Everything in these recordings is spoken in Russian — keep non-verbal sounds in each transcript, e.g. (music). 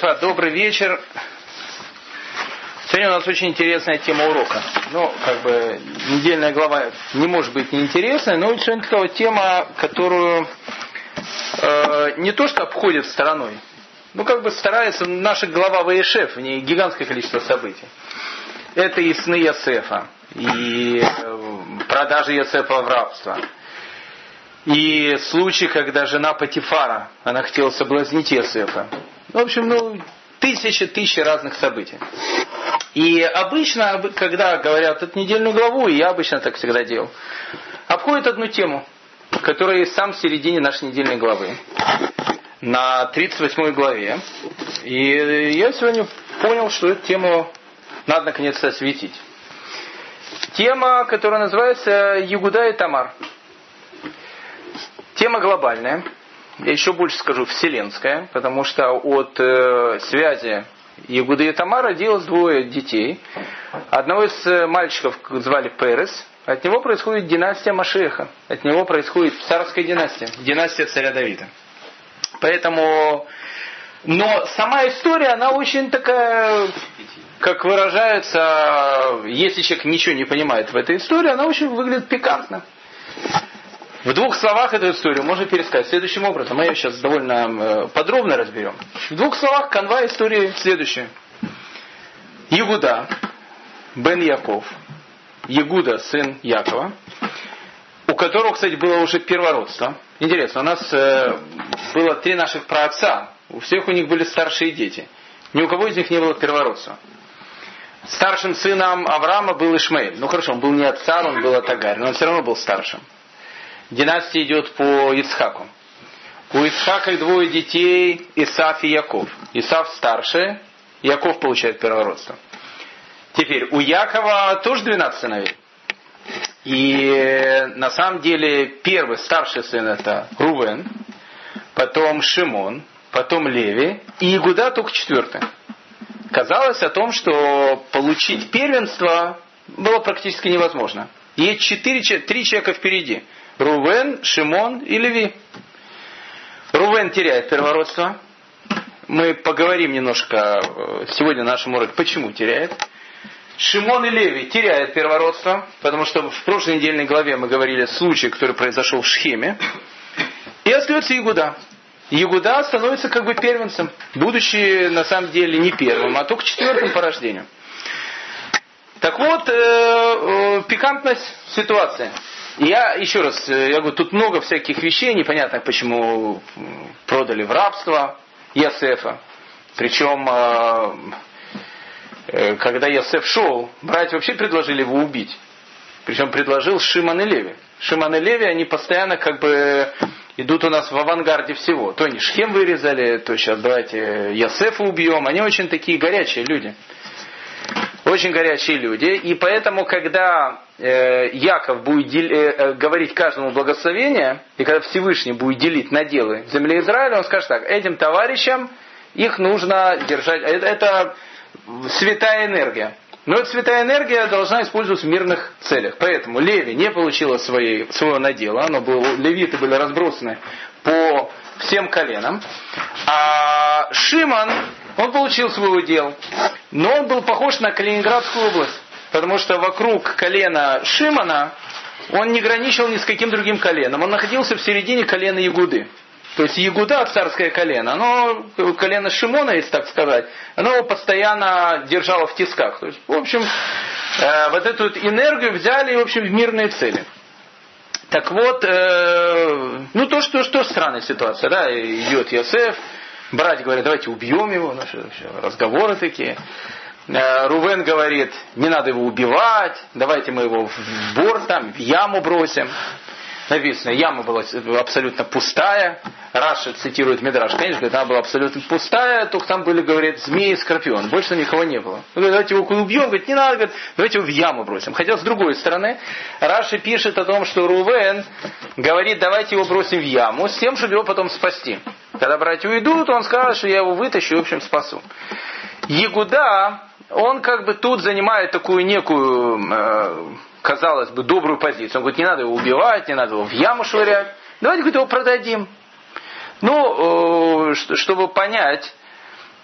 Эфа, добрый вечер. Сегодня у нас очень интересная тема урока. Ну, как бы, недельная глава не может быть неинтересной, но сегодня такая вот тема, которую э, не то что обходит стороной, ну, как бы старается наша глава ВЕШФ, в ней гигантское количество событий. Это и сны Ясефа, и э, продажи Ясефа в рабство, и случай, когда жена Патифара, она хотела соблазнить Иосифа. В общем, ну, тысячи, тысячи разных событий. И обычно, когда говорят эту недельную главу, и я обычно так всегда делал, обходит одну тему, которая сам в середине нашей недельной главы, на 38 главе. И я сегодня понял, что эту тему надо наконец-то осветить. Тема, которая называется «Ягуда и Тамар». Тема глобальная, я еще больше скажу вселенская, потому что от э, связи Ягуды и Тамара родилось двое детей. Одного из э, мальчиков звали Перес, от него происходит династия Машеха, от него происходит царская династия, династия царя Давида. Поэтому, но сама история, она очень такая, как выражается, если человек ничего не понимает в этой истории, она очень выглядит пикантно. В двух словах эту историю можно пересказать следующим образом. Мы ее сейчас довольно э, подробно разберем. В двух словах канва истории следующая. Ягуда, Бен Яков, Ягуда, сын Якова, у которого, кстати, было уже первородство. Интересно, у нас э, было три наших праотца, у всех у них были старшие дети. Ни у кого из них не было первородства. Старшим сыном Авраама был Ишмаэль. Ну хорошо, он был не от царя, он был от Агарь, но он все равно был старшим династия идет по Ицхаку. У Ицхака двое детей, Исаф и Яков. Исаф старший, Яков получает первородство. Теперь, у Якова тоже 12 сыновей. И на самом деле первый, старший сын это Рувен, потом Шимон, потом Леви, и Игуда только четвертый. Казалось о том, что получить первенство было практически невозможно. Есть четыре, три человека впереди – Рувен, Шимон и Леви. Рувен теряет первородство. Мы поговорим немножко э, сегодня на нашем уроке, почему теряет. Шимон и Леви теряют первородство, потому что в прошлой недельной главе мы говорили о случае, который произошел в Шхеме. И остается Ягуда. Ягуда становится как бы первенцем, будучи на самом деле не первым, а только четвертым по рождению. Так вот, э, э, пикантность ситуации. Я еще раз, э, я говорю, тут много всяких вещей, непонятно, почему продали в рабство Ясефа. Причем, э, э, когда Ясеф шел, братья вообще предложили его убить. Причем предложил Шиман и Леви. Шиман и Леви, они постоянно как бы идут у нас в авангарде всего. То они Шхем вырезали, то сейчас давайте Ясефа убьем. Они очень такие горячие люди. Очень горячие люди. И поэтому, когда Яков будет э, э, говорить каждому благословение, и когда Всевышний будет делить наделы земли Израиля, он скажет так, этим товарищам их нужно держать. Это святая энергия. Но эта святая энергия должна использоваться в мирных целях. Поэтому Леви не получила своей, своего надела. Оно было, левиты были разбросаны по всем коленам. А Шиман он получил свой удел, но он был похож на Калининградскую область, потому что вокруг колена Шимана он не граничил ни с каким другим коленом, он находился в середине колена Ягуды. То есть Ягуда, царское колено, оно, колено Шимона, если так сказать, оно его постоянно держало в тисках. То есть, в общем, э, вот эту энергию взяли, в общем, в мирные цели. Так вот, э, ну то, что, что странная ситуация, да, идет Йосеф, Братья говорят, давайте убьем его, наши разговоры такие. Э, Рувен говорит, не надо его убивать, давайте мы его в бор там, в яму бросим. Написано, яма была абсолютно пустая. Раша цитирует Медраж, конечно, она была абсолютно пустая, только там были, говорит, змеи и скорпион. Больше никого не было. Говорит, давайте его убьем, говорит, не надо, говорит, давайте его в яму бросим. Хотя с другой стороны, Раши пишет о том, что Рувен говорит, давайте его бросим в яму, с тем, чтобы его потом спасти. Когда братья уйдут, он скажет, что я его вытащу и, в общем, спасу. Ягуда, он как бы тут занимает такую некую, э, казалось бы, добрую позицию. Он говорит, не надо его убивать, не надо его в яму швырять. Давайте, говорит, его продадим. Ну, э, чтобы понять,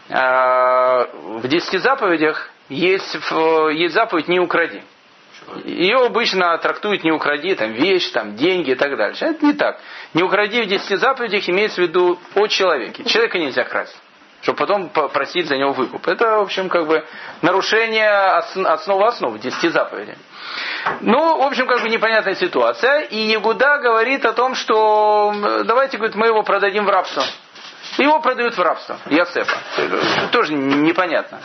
в десяти заповедях есть, есть заповедь «не укради». Ее обычно трактуют «не укради», там, вещь, там, деньги и так дальше. Это не так. «Не укради» в десяти заповедях имеется в виду о человеке. Человека нельзя красть чтобы потом просить за него выкуп. Это, в общем, как бы нарушение основы основ, десяти заповедей. Ну, в общем, как бы непонятная ситуация. И Ягуда говорит о том, что давайте, говорит, мы его продадим в рабство. Его продают в рабство, Ясефа. Тоже непонятно.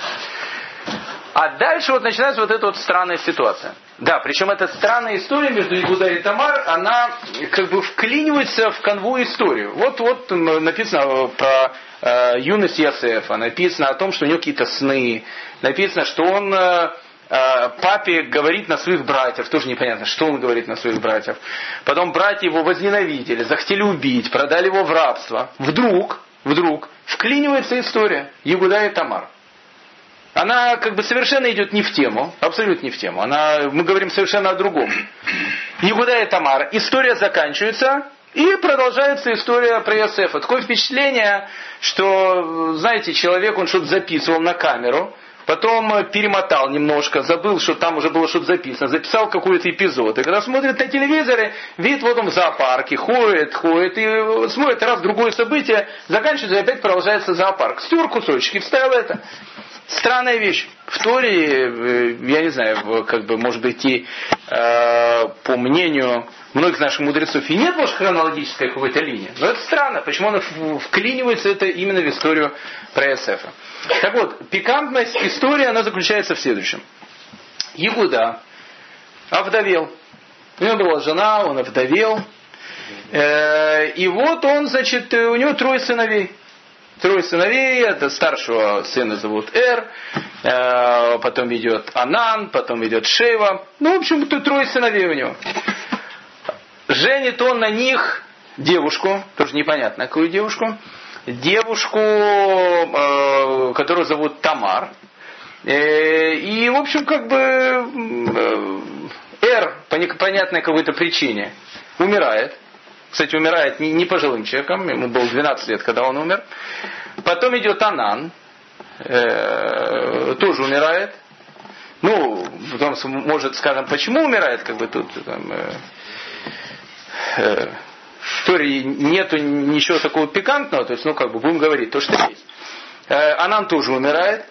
А дальше вот начинается вот эта вот странная ситуация. Да, причем эта странная история между Игуда и Тамар, она как бы вклинивается в конву историю. Вот, вот написано про э, юность Ясефа, написано о том, что у него какие-то сны, написано, что он э, э, папе говорит на своих братьев, тоже непонятно, что он говорит на своих братьев. Потом братья его возненавидели, захотели убить, продали его в рабство. Вдруг, вдруг вклинивается история Ягуда и Тамар. Она как бы совершенно идет не в тему, абсолютно не в тему. Она, мы говорим совершенно о другом. Ягуда и Тамар. История заканчивается, и продолжается история про Иосифа. Такое впечатление, что, знаете, человек, он что-то записывал на камеру, потом перемотал немножко, забыл, что там уже было что-то записано, записал какой-то эпизод. И когда смотрит на телевизоре, видит, вот он в зоопарке, ходит, ходит, и смотрит раз другое событие, заканчивается, и опять продолжается зоопарк. Стер кусочки, вставил это. Странная вещь. В Торе, э, я не знаю, как бы, может быть, и э, по мнению многих наших мудрецов и нет, может, хронологической какой-то линии. Но это странно. Почему она вклинивается это именно в историю про Иосифа. Так вот, пикантность истории, она заключается в следующем. Ягуда овдовел. У него была жена, он овдовел. Э, и вот он, значит, у него трое сыновей. Трое сыновей, это старшего сына зовут Эр, э, потом идет Анан, потом идет Шева. Ну, в общем, тут трое сыновей у него. Женит он на них девушку, тоже непонятно, какую девушку, девушку, э, которую зовут Тамар. Э, и, в общем, как бы Эр по непонятной какой-то причине умирает. Кстати, умирает не, пожилым человеком, ему было 12 лет, когда он умер. Потом идет Анан, э, тоже умирает. Ну, потом может, скажем, почему умирает, как бы тут там, э, э, в истории нету ничего такого пикантного, то есть, ну, как бы будем говорить то, что есть. Э, Анан тоже умирает.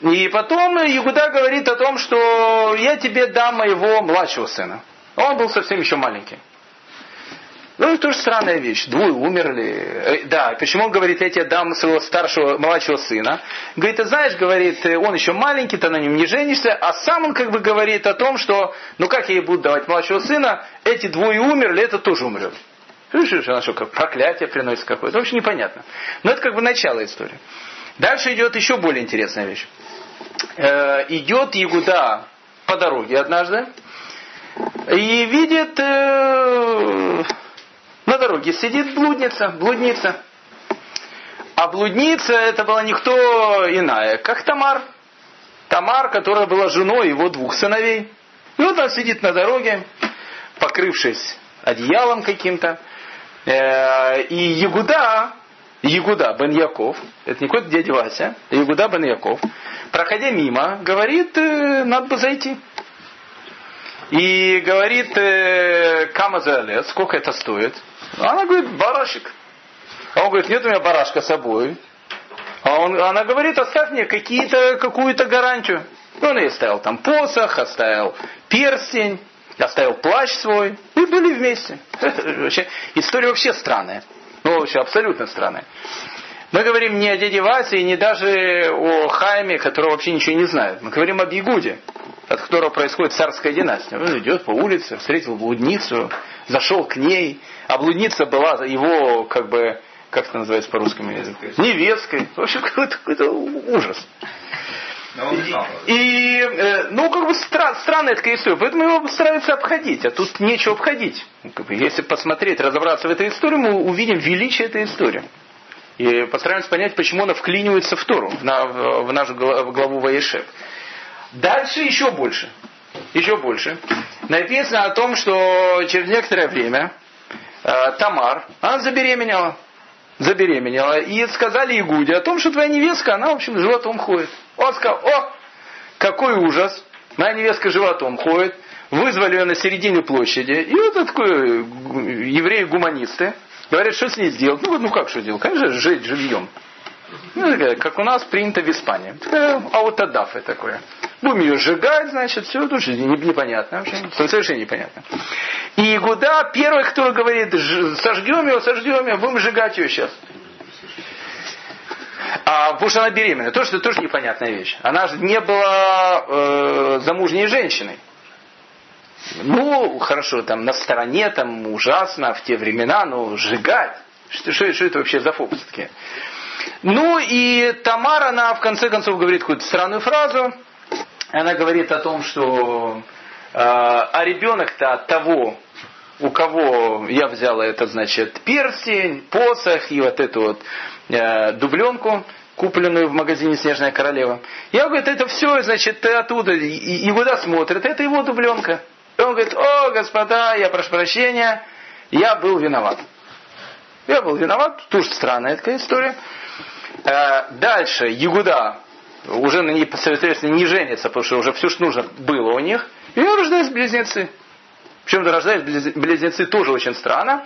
И потом Ягуда говорит о том, что я тебе дам моего младшего сына. Он был совсем еще маленький. Ну, это тоже странная вещь. Двое умерли. Э, да, почему он говорит, я тебе дам своего старшего, младшего сына? Говорит, ты знаешь, говорит, э, он еще маленький, ты на нем не женишься, а сам он как бы говорит о том, что, ну как я ей буду давать младшего сына, эти двое умерли, это тоже умрет. Слышишь, она что, как проклятие приносит какое-то. Вообще непонятно. Но это как бы начало истории. Дальше идет еще более интересная вещь. Э, идет Ягуда по дороге однажды и видит э, на дороге сидит блудница, блудница. А блудница это была никто иная, как Тамар. Тамар, которая была женой его двух сыновей. И вот она сидит на дороге, покрывшись одеялом каким-то. Э, и Ягуда, Ягуда бен Яков, это не какой-то дядя Вася, Ягуда бен Яков, проходя мимо, говорит, «Э, надо бы зайти. И говорит, э, кама за лет, сколько это стоит? Она говорит, барашек. А он говорит, нет у меня барашка с собой. А он, она говорит, оставь мне какие-то, какую-то гарантию. И он ей оставил там посох, оставил перстень, оставил плащ свой. И были вместе. (laughs) вообще, история вообще странная. Ну, вообще абсолютно странная. Мы говорим не о дяде Васе и не даже о Хайме, который вообще ничего не знает. Мы говорим об Ягуде, от которого происходит царская династия. Он идет по улице, встретил блудницу, зашел к ней, а блудница была его, как бы, как это называется по русскому языку? Невесткой. В общем, какой-то, какой ужас. И, и э, ну, как бы стра- странная такая история, поэтому его стараются обходить, а тут нечего обходить. Ну, как бы, если посмотреть, разобраться в этой истории, мы увидим величие этой истории. И постараемся понять, почему она вклинивается в Тору, в, на, в нашу главу Ваешев. Дальше еще больше. Еще больше. Написано о том, что через некоторое время Тамар, она забеременела. забеременела. И сказали Игуде о том, что твоя невестка, она, в общем, животом ходит. Он сказал, о, какой ужас, моя невестка животом ходит. Вызвали ее на середине площади. И вот такой евреи-гуманисты говорят, что с ней сделать. Ну, ну как что делать? Конечно, жить живьем. Ну, как у нас принято в Испании. Аутодафы такое. Будем ее сжигать, значит, все, тут же непонятно вообще, совершенно непонятно. И Игуда первый, кто говорит, сожгем его, сожгем его, будем сжигать ее сейчас. А, потому что она беременна. Тоже, тоже непонятная вещь. Она же не была э, замужней женщиной. Ну, хорошо, там на стороне, там ужасно в те времена, но сжигать. Что, что, что это вообще за фокус такие? Ну и Тамара, она в конце концов говорит какую-то странную фразу. Она говорит о том, что э, а ребенок-то от того, у кого я взяла это, значит, перстень, посох и вот эту вот э, дубленку, купленную в магазине «Снежная королева». Я говорю, это все, значит, ты оттуда, и, куда смотрит, это его дубленка. И он говорит, о, господа, я прошу прощения, я был виноват. Я был виноват, тоже странная такая история. Э, дальше, Ягуда уже на ней, соответственно, не женится, потому что уже все, что нужно, было у них. И у него рождаются близнецы. Причем рождаются близнецы тоже очень странно.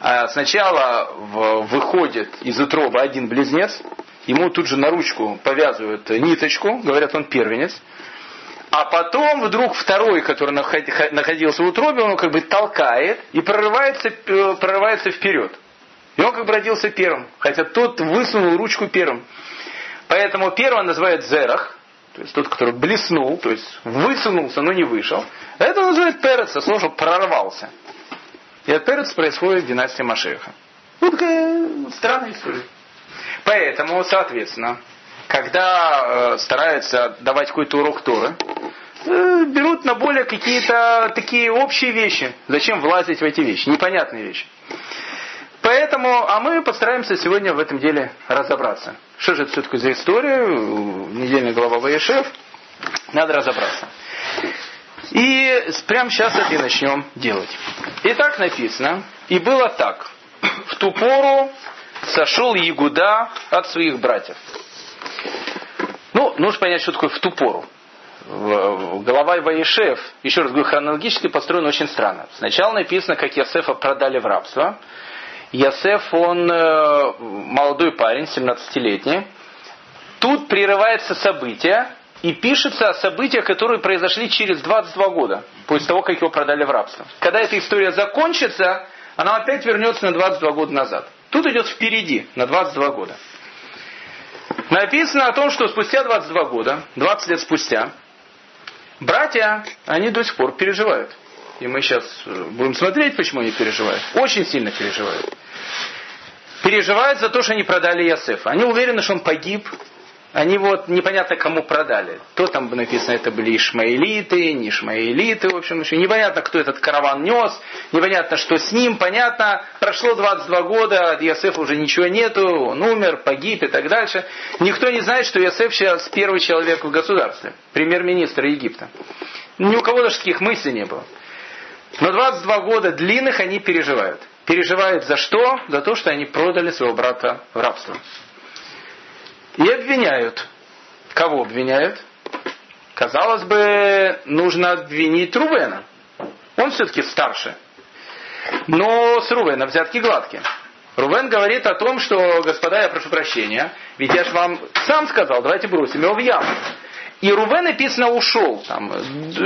Э, сначала выходит из утробы один близнец, ему тут же на ручку повязывают ниточку, говорят, он первенец. А потом вдруг второй, который находился в утробе, он как бы толкает и прорывается, э, прорывается вперед. И он как бы родился первым, хотя тот высунул ручку первым. Поэтому первого называют зерах, то есть тот, который блеснул, то есть высунулся, но не вышел. А это называют перец, слово прорвался. И от перец происходит династия Машеха. Вот такая странная история. Поэтому, соответственно, когда э, стараются давать какой-то урок Торы, э, берут на более какие-то такие общие вещи. Зачем влазить в эти вещи? Непонятные вещи. Поэтому, а мы постараемся сегодня в этом деле разобраться. Что же это все-таки за история? Недельная глава Ваешев. Надо разобраться. И прямо сейчас это и начнем делать. Итак, написано, и было так. В ту пору сошел Ягуда от своих братьев. Ну, нужно понять, что такое в ту пору. Голова Ваешев, еще раз говорю, хронологически построен очень странно. Сначала написано, как Ясефа продали в рабство. Ясеф, он э, молодой парень, 17-летний. Тут прерывается событие, и пишется о событиях, которые произошли через 22 года, после того, как его продали в рабство. Когда эта история закончится, она опять вернется на 22 года назад. Тут идет впереди, на 22 года. Написано о том, что спустя 22 года, 20 лет спустя, братья, они до сих пор переживают. И мы сейчас э, будем смотреть, почему они переживают. Очень сильно переживают переживают за то, что они продали Ясефа. Они уверены, что он погиб. Они вот непонятно кому продали. То там написано, это были ишмаэлиты, не ишмаэлиты, в общем, еще непонятно, кто этот караван нес, непонятно, что с ним, понятно, прошло 22 года, от Ясефа уже ничего нету, он умер, погиб и так дальше. Никто не знает, что Ясеф сейчас первый человек в государстве, премьер-министр Египта. Ни у кого даже таких мыслей не было. Но 22 года длинных они переживают. Переживают за что? За то, что они продали своего брата в рабство. И обвиняют. Кого обвиняют? Казалось бы, нужно обвинить Рувена. Он все-таки старше. Но с Рувена взятки гладкие. Рувен говорит о том, что, господа, я прошу прощения, ведь я же вам сам сказал, давайте бросим его в яму. И Рувен написано ушел. Там,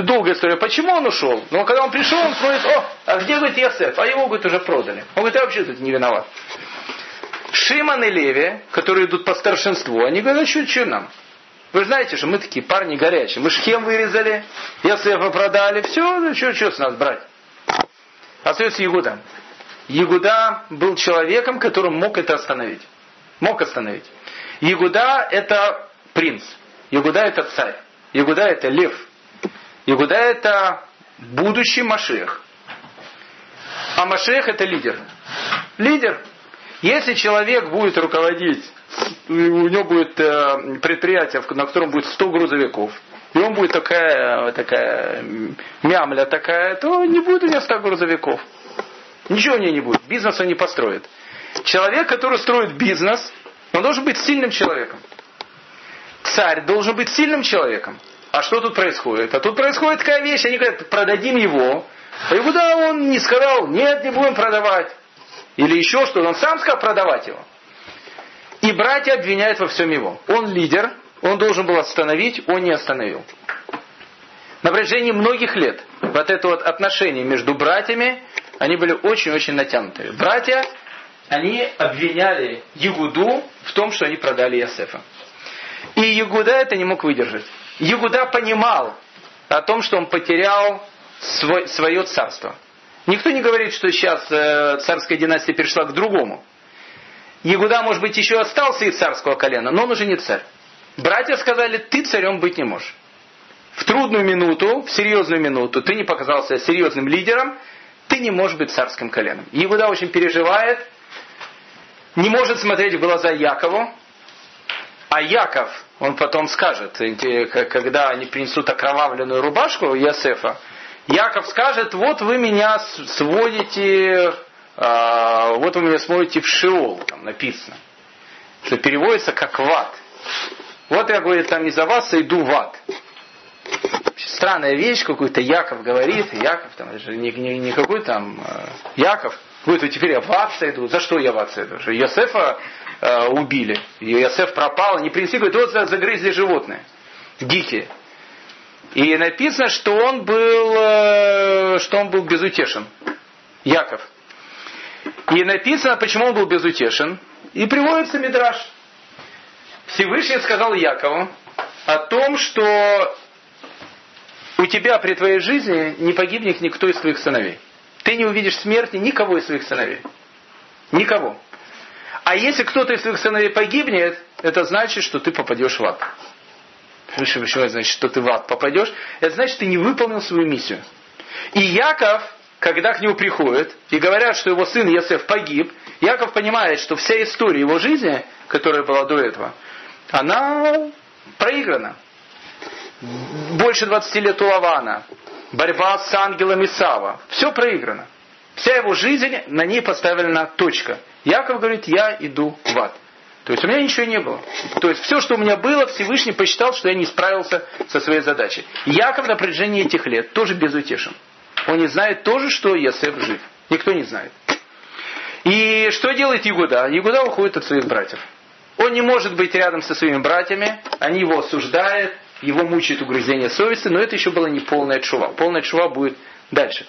долгая история, почему он ушел. Но когда он пришел, он смотрит, о, а где, говорит, Ясеф? А его, говорит, уже продали. Он говорит, я вообще тут не виноват. Шиман и Леви, которые идут по старшинству, они говорят, а что, что нам? Вы знаете, что мы такие парни горячие. Мы шхем вырезали, Ясефа продали, все, ну что, что с нас брать? Остается Ягуда. Ягуда был человеком, который мог это остановить. Мог остановить. Ягуда это принц. Ягуда это царь. Ягуда это лев. Ягуда это будущий Машех. А Машех это лидер. Лидер. Если человек будет руководить, у него будет э, предприятие, на котором будет 100 грузовиков, и он будет такая, такая мямля такая, то не будет у него 100 грузовиков. Ничего у него не будет. Бизнес он не построит. Человек, который строит бизнес, он должен быть сильным человеком. Царь должен быть сильным человеком. А что тут происходит? А тут происходит такая вещь, они говорят, продадим его. А Иуда он не сказал, нет, не будем продавать. Или еще что, он сам сказал продавать его. И братья обвиняют во всем его. Он лидер, он должен был остановить, он не остановил. На протяжении многих лет вот это вот отношение между братьями, они были очень-очень натянутые. Братья, они обвиняли Ягуду в том, что они продали Иосифа. И Ягуда это не мог выдержать. Ягуда понимал о том, что он потерял свой, свое царство. Никто не говорит, что сейчас э, царская династия перешла к другому. Ягуда, может быть, еще остался из царского колена, но он уже не царь. Братья сказали, ты царем быть не можешь. В трудную минуту, в серьезную минуту, ты не показался серьезным лидером, ты не можешь быть царским коленом. Иуда очень переживает, не может смотреть в глаза Якову, а Яков, он потом скажет, когда они принесут окровавленную рубашку Иосифа, Яков скажет, вот вы меня сводите, а, вот вы меня сводите в Шиол, там написано. Что переводится как в ад. Вот я, говорю, там из-за вас иду в ад. Странная вещь, какой-то Яков говорит, Яков там, это не, не, не какой там э, Яков, говорит, вот теперь я в ад сойду. За что я в ад сойду? Что Йосефа э, убили, Йосеф пропал, не принесли, говорит, вот загрызли животные, дикие. И написано, что он был, э, что он был безутешен. Яков. И написано, почему он был безутешен. И приводится Мидраш. Всевышний сказал Якову о том, что у тебя при твоей жизни не погибнет никто из твоих сыновей. Ты не увидишь смерти никого из своих сыновей. Никого. А если кто-то из твоих сыновей погибнет, это значит, что ты попадешь в ад. Почему это значит, что ты в ад попадешь? Это значит, ты не выполнил свою миссию. И Яков, когда к нему приходят и говорят, что его сын Есеф погиб, Яков понимает, что вся история его жизни, которая была до этого, она проиграна. Больше 20 лет у Лавана, борьба с ангелом Исава, все проиграно. Вся его жизнь, на ней поставлена точка. Яков говорит, я иду в ад. То есть у меня ничего не было. То есть все, что у меня было, Всевышний посчитал, что я не справился со своей задачей. Яков на протяжении этих лет тоже безутешен. Он не знает тоже, что Йосеф жив. Никто не знает. И что делает Ягуда? Ягуда уходит от своих братьев. Он не может быть рядом со своими братьями, они его осуждают, его мучает угрызение совести, но это еще было не полная чува. Полная чува будет дальше.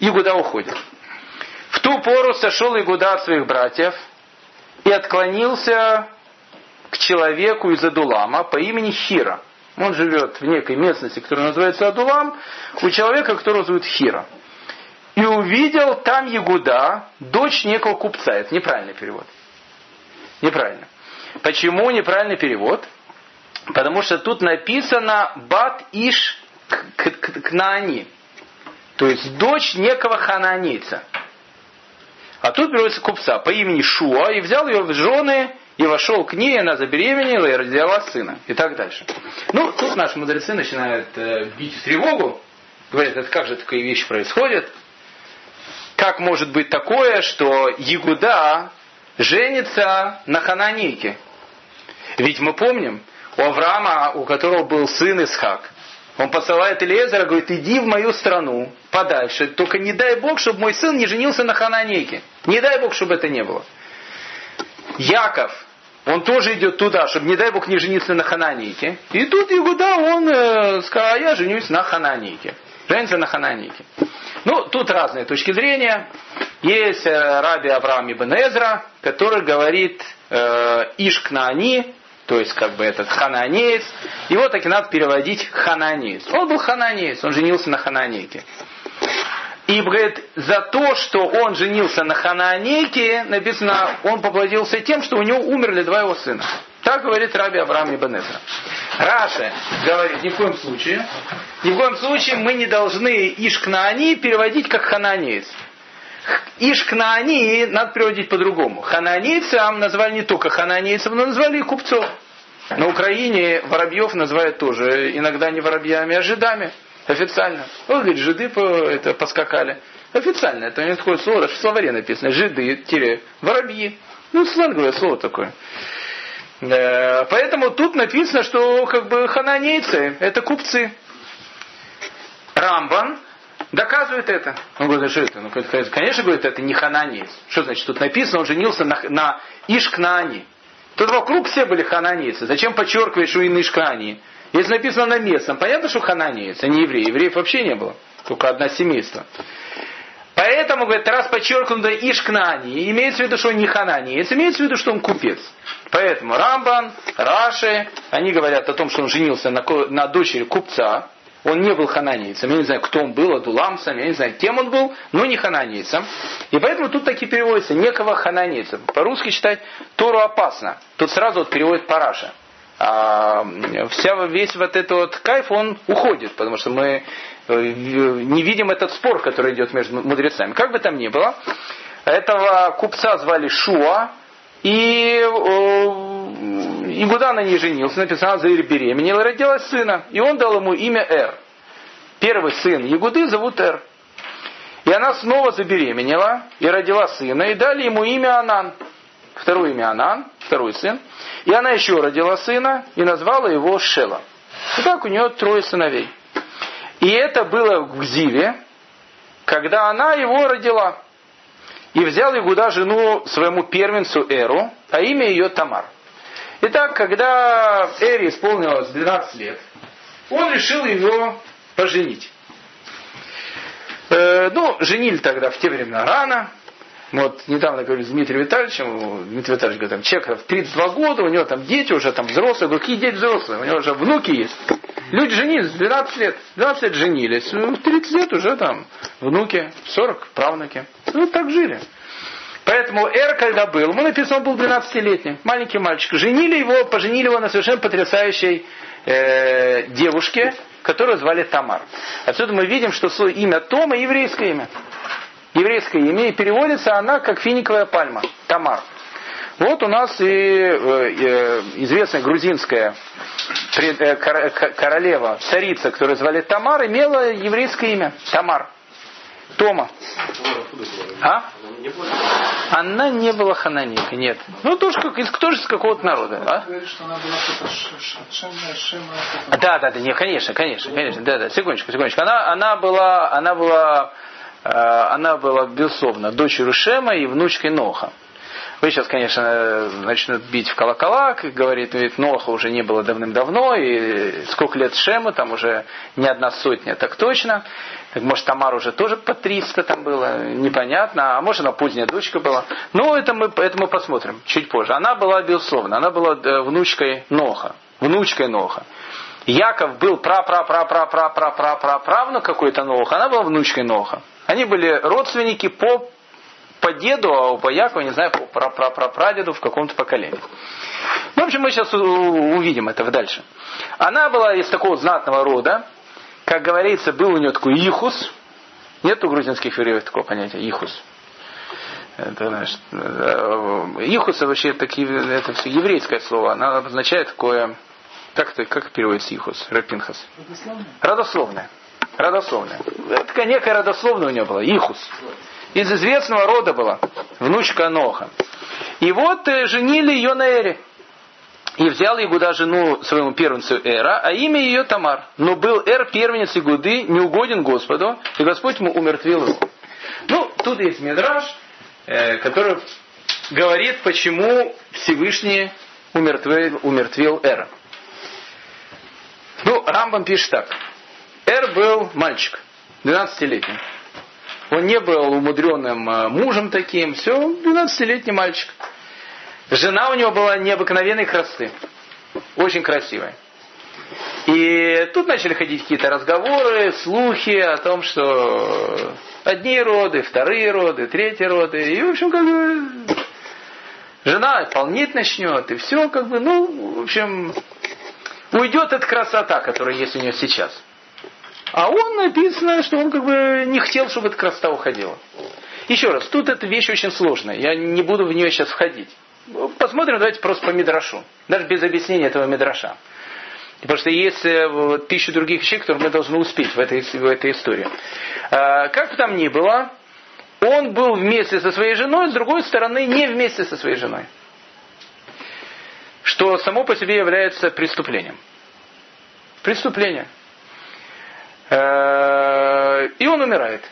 Игуда уходит. Ту пору сошел Игуда от своих братьев и отклонился к человеку из Адулама по имени Хира. Он живет в некой местности, которая называется Адулам, у человека, которого зовут Хира. И увидел там Ягуда, дочь некого купца. Это неправильный перевод. Неправильно. Почему неправильный перевод? Потому что тут написано Бат Иш Кнаани. То есть дочь некого хананейца. А тут берется купца по имени Шуа и взял ее в жены и вошел к ней, она забеременела и родила сына. И так дальше. Ну, тут наши мудрецы начинают э, бить тревогу. Говорят, это как же такие вещи происходят? Как может быть такое, что Ягуда женится на Хананейке? Ведь мы помним, у Авраама, у которого был сын Исхак, он посылает Илиезера, говорит, иди в мою страну, подальше. Только не дай Бог, чтобы мой сын не женился на Хананейке. Не дай Бог, чтобы это не было. Яков, он тоже идет туда, чтобы, не дай Бог, не жениться на Хананейке. И тут Игуда, он э, сказал, а я женюсь на Хананейке. Женится на Хананейке. Ну, тут разные точки зрения. Есть э, раби Авраам Ибн Эзра, который говорит э, Ишкнаани, то есть как бы этот хананеец. Его так и надо переводить хананеец. Он был хананеец, он женился на хананейке. И говорит, за то, что он женился на хананейке, написано, он поплатился тем, что у него умерли два его сына. Так говорит Раби Авраам Ибн Эзра. Раши говорит, ни в коем случае, ни в коем случае мы не должны Ишкнаани переводить как хананеец. Ишкнаани надо переводить по-другому. Хананейцам назвали не только хананейцев, но назвали и купцов. На Украине воробьев называют тоже иногда не воробьями, а жидами. Официально. Вот, говорит, жиды это, поскакали. Официально, это не такое слово, в словаре написано. Жиды, тире, воробьи. Ну, сленговое слово такое. Э, поэтому тут написано, что как бы хананейцы это купцы. Рамбан доказывает это. Он говорит, что это? Ну, конечно, говорит, это не хананейц. Что значит? Тут написано, он женился на, на Ишкнани. Тут вокруг все были хананейцы. Зачем подчеркиваешь, что и Ишкнани? Если написано на местном, понятно, что хананеец, а не евреи. Евреев вообще не было. Только одно семейство. Поэтому, говорит, раз подчеркнуто Ишкнани, имеется в виду, что он не хананеец, имеется в виду, что он купец. Поэтому Рамбан, Раши, они говорят о том, что он женился на, на дочери купца, он не был хананейцем. Я не знаю, кто он был, адуламцем, я не знаю, кем он был, но не хананейцем. И поэтому тут таки переводится некого хананейца. По-русски читать Тору опасно. Тут сразу вот переводит Параша. А вся, весь вот этот вот кайф, он уходит, потому что мы э, не видим этот спор, который идет между мудрецами. Как бы там ни было, этого купца звали Шуа, и Игуда на ней женился, написано, Заир беременела, родилась сына. И он дал ему имя Эр. Первый сын Ягуды зовут Эр. И она снова забеременела и родила сына, и дали ему имя Анан. Второе имя Анан, второй сын. И она еще родила сына и назвала его Шела. И так у нее трое сыновей. И это было в Гзиве, когда она его родила. И взял Игуда жену своему первенцу Эру, а имя ее Тамар. Итак, когда Эри исполнилось 12 лет, он решил ее поженить. Э, ну, женили тогда в те времена рано. Вот недавно говорю с Дмитрием Витальевичем, Дмитрий Витальевич говорит, там, человек в 32 года, у него там дети уже там взрослые, говорю, какие дети взрослые, у него уже внуки есть. Люди женились, 12 лет, 12 лет женились, в 30 лет уже там внуки, 40 правнуки. Ну, так жили. Поэтому Эр, когда был, ему написано, он был 12-летний, маленький мальчик. Женили его, поженили его на совершенно потрясающей э, девушке, которую звали Тамар. Отсюда мы видим, что имя Тома еврейское имя. Еврейское имя, и переводится она как финиковая пальма, Тамар. Вот у нас и э, э, известная грузинская э, королева, царица, которую звали Тамар, имела еврейское имя, Тамар. Тома. А? Она не была хананейкой, нет. Ну, тоже, как, из, тоже из какого-то народа. А? Да, да, да, не, конечно, конечно, конечно. Да, да, секундочку, секундочку. Она, она была, она была, она была, безусловно, дочерью Шема и внучкой Ноха. Вы сейчас, конечно, начнут бить в колокола, как говорит, ведь Ноха уже не было давным-давно, и сколько лет Шема, там уже не одна сотня, так точно. Так, может, Тамар уже тоже по 300 там было, непонятно, а может, она поздняя дочка была. Но это мы, это мы посмотрим чуть позже. Она была, безусловно, она была э, внучкой Ноха, внучкой Ноха. Яков был пра-пра-пра-пра-пра-пра-пра-правнук какой-то Ноха, она была внучкой Ноха. Они были родственники по по деду, а по Якову, не знаю, по прадеду в каком-то поколении. В общем, мы сейчас увидим это дальше. Она была из такого знатного рода, как говорится, был у нее такой ихус. Нет у грузинских евреев такого понятия ихус. Это, знаешь, э, ихус вообще такие, это все еврейское слово. Оно обозначает такое, как это, как переводится ихус, рапинхас? Родословное. Родословное. Родословное. Это некая родословная у нее была, ихус из известного рода была, внучка Ноха. И вот э, женили ее на Эре. И взял Игуда жену своему первенцу Эра, а имя ее Тамар. Но был Эр первенец Игуды, неугоден Господу, и Господь ему умертвил его. Ну, тут есть Мидраш, э, который говорит, почему Всевышний умертвил, умертвил Эра. Ну, Рамбам пишет так. Эр был мальчик, 12-летний. Он не был умудренным э, мужем таким. Все, 12-летний мальчик. Жена у него была необыкновенной красоты. Очень красивая. И тут начали ходить какие-то разговоры, слухи о том, что одни роды, вторые роды, третьи роды. И, в общем, как бы жена полнеть начнет, и все, как бы, ну, в общем, уйдет эта красота, которая есть у нее сейчас. А он написано, что он как бы не хотел, чтобы эта красота уходила. Еще раз, тут эта вещь очень сложная. Я не буду в нее сейчас входить. Посмотрим, давайте просто по Мидрашу. Даже без объяснения этого Мидраша. Потому что есть э, тысячу других вещей, которые мы должны успеть в этой, в этой истории. А, как бы там ни было, он был вместе со своей женой, с другой стороны, не вместе со своей женой. Что само по себе является преступлением. Преступление. Э, и он умирает.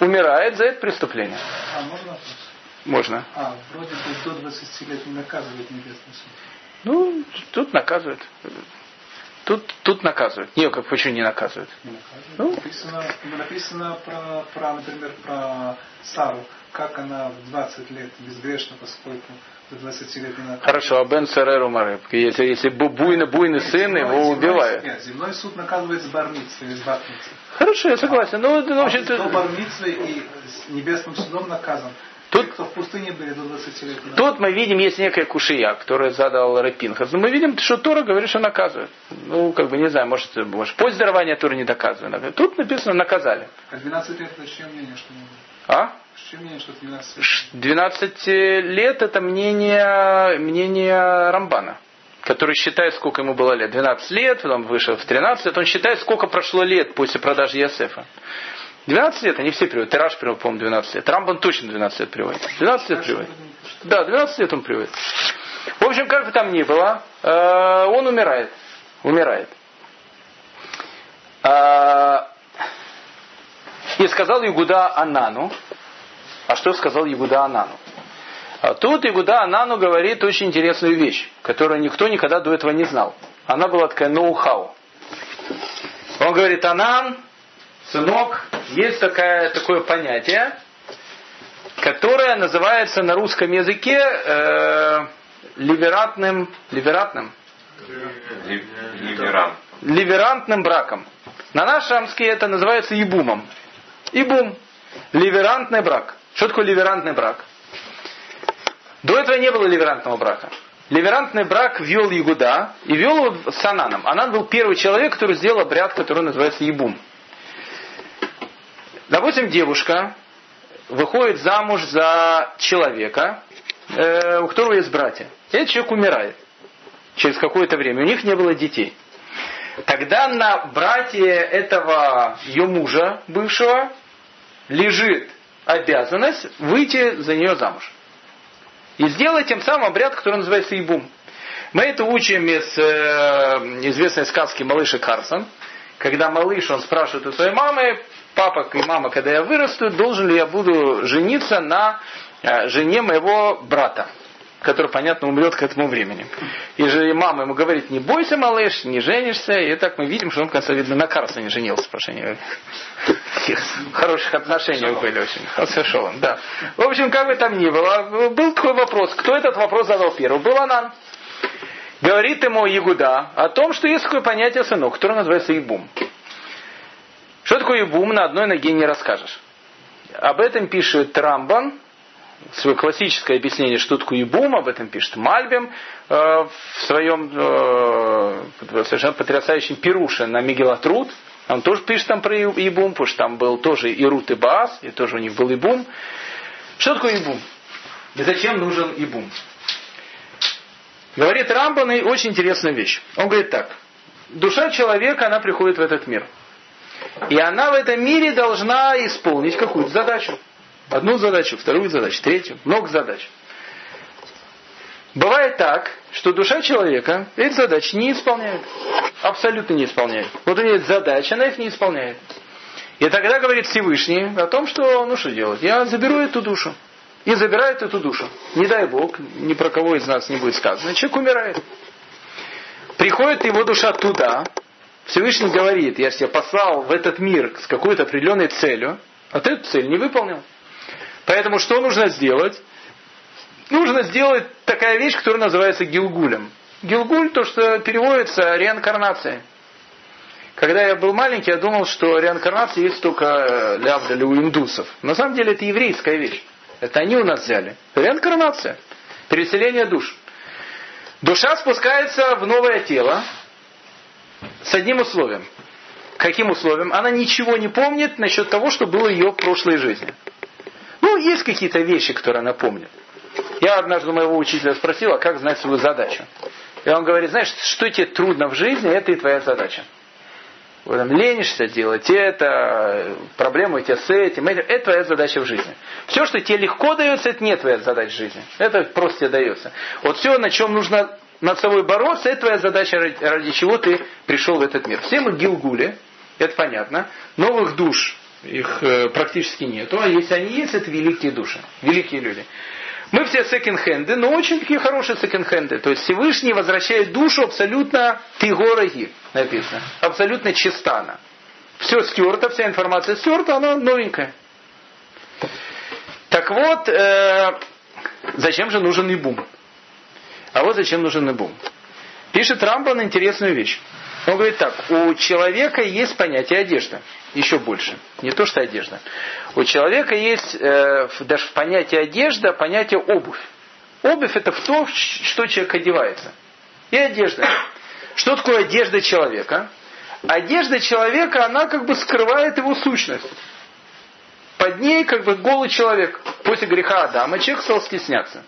Умирает за это преступление. А можно? Можно. А, вроде бы до 20 лет не наказывает небесный суд. Ну, тут наказывают. Тут, тут наказывают. Не, как почему не наказывают? Не наказывает. Ну. Написано, написано про, про, например, про Сару, как она в 20 лет безгрешна, поскольку до 20 лет не наказывает. Хорошо, а Бен Сареру Марыб. Если, если бу- буйный, буйный сын, его Земной- убивают. Нет, земной суд наказывает с бармицей или с батницей. Хорошо, я согласен. Ну, это, в до общем-то, бармицей и с небесным судом наказан. Тут- Те, кто в пустыне были до 20 лет. не Тут мы видим, есть некая кушия, которую задал Рапинхас. Но мы видим, что Тора говорит, что наказывает. Ну, как бы, не знаю, может, может после дарования Тора не доказывает. Тут написано наказали. А 12 лет это чье мнение, что не? А? Чье мнение, что это 12 лет? Ш- 12 лет это мнение, мнение Рамбана, который считает, сколько ему было лет. 12 лет, потом вышел в 13 лет. Он считает, сколько прошло лет после продажи Ясефа. 12 лет, они все приводят. Тираж приводит, по-моему, 12 лет. Рамбан точно 12 лет приводит. 12 лет приводит. Да, 12 лет он приводит. В общем, как бы там ни было, э, он умирает. Умирает. А, И сказал Игуда Анану. А что сказал Игуда Анану? А тут Игуда Анану говорит очень интересную вещь, которую никто никогда до этого не знал. Она была такая ноу-хау. Он говорит, Анан, сынок, есть такая, такое понятие, которое называется на русском языке э, ливератным, ливератным, ливерантным браком. На нашем это называется ибумом. Ибум. Ливерантный брак. Что такое ливерантный брак? До этого не было ливерантного брака. Ливерантный брак вел Ягуда и вел его с Ананом. Анан был первый человек, который сделал обряд, который называется Ебум. Допустим, девушка выходит замуж за человека, э, у которого есть братья. Этот человек умирает через какое-то время. У них не было детей. Тогда на братье этого ее мужа, бывшего, лежит обязанность выйти за нее замуж. И сделать тем самым обряд, который называется Ибум. Мы это учим из э, известной сказки «Малыш и Карсон». Когда малыш, он спрашивает у своей мамы, папа и мама, когда я вырасту, должен ли я буду жениться на э, жене моего брата, который, понятно, умрет к этому времени. И же мама ему говорит, не бойся, малыш, не женишься. И так мы видим, что он, в конце, видно, на Карсоне женился. Прошу таких хороших отношений были очень. Хорошо, да. В общем, как бы там ни было, был такой вопрос. Кто этот вопрос задал первым? Был Анан. Говорит ему Ягуда о том, что есть такое понятие сынок, которое называется Ибум. Что такое Ибум, на одной ноге не расскажешь. Об этом пишет Рамбан, свое классическое объяснение, что такое Ибум, об этом пишет Мальбим э, в своем э, совершенно потрясающем пируше на Мегелатруд. Он тоже пишет там про Ибум, потому что там был тоже и Рут, и Баас, и тоже у них был Ибум. Что такое Ибум? И зачем нужен Ибум? Говорит Рамбан и очень интересная вещь. Он говорит так. Душа человека, она приходит в этот мир. И она в этом мире должна исполнить какую-то задачу. Одну задачу, вторую задачу, третью. Много задач. Бывает так, что душа человека эти задачи не исполняет. Абсолютно не исполняет. Вот у нее задача, она их не исполняет. И тогда говорит Всевышний о том, что, ну что делать, я заберу эту душу. И забирает эту душу. Не дай Бог, ни про кого из нас не будет сказано. Человек умирает. Приходит его душа туда. Всевышний говорит, я тебя послал в этот мир с какой-то определенной целью, а ты эту цель не выполнил. Поэтому что нужно сделать? Нужно сделать такая вещь, которая называется гилгулем. Гилгуль, то, что переводится реинкарнацией. Когда я был маленький, я думал, что реинкарнация есть только лявдали у индусов. На самом деле это еврейская вещь. Это они у нас взяли. Реинкарнация. Переселение душ. Душа спускается в новое тело с одним условием. Каким условием? Она ничего не помнит насчет того, что было ее в прошлой жизни. Ну, есть какие-то вещи, которые она помнит. Я однажды моего учителя спросил, а как знать свою задачу? И он говорит, знаешь, что тебе трудно в жизни, это и твоя задача. Вы там ленишься делать это, проблемы у тебя с этим, этим, это твоя задача в жизни. Все, что тебе легко дается, это не твоя задача жизни. Это просто тебе дается. Вот все, на чем нужно над собой бороться, это твоя задача, ради, ради чего ты пришел в этот мир. Все мы гилгули, это понятно. Новых душ их э, практически нету, а если они есть, это великие души, великие люди. Мы все секонд-хенды, но очень такие хорошие секонд-хенды. То есть Всевышний возвращает душу абсолютно тигораги, написано. Абсолютно чиста она. Все стерто, вся информация стерта, она новенькая. Так вот, э, зачем же нужен Ибум? А вот зачем нужен Ибум. Пишет Рамбан интересную вещь. Он говорит так, у человека есть понятие одежда. Еще больше. Не то, что одежда. У человека есть э, даже в понятии одежда понятие обувь. Обувь это в то, что человек одевается. И одежда. Что такое одежда человека? Одежда человека, она как бы скрывает его сущность. Под ней как бы голый человек. После греха Адама человек стал стесняться.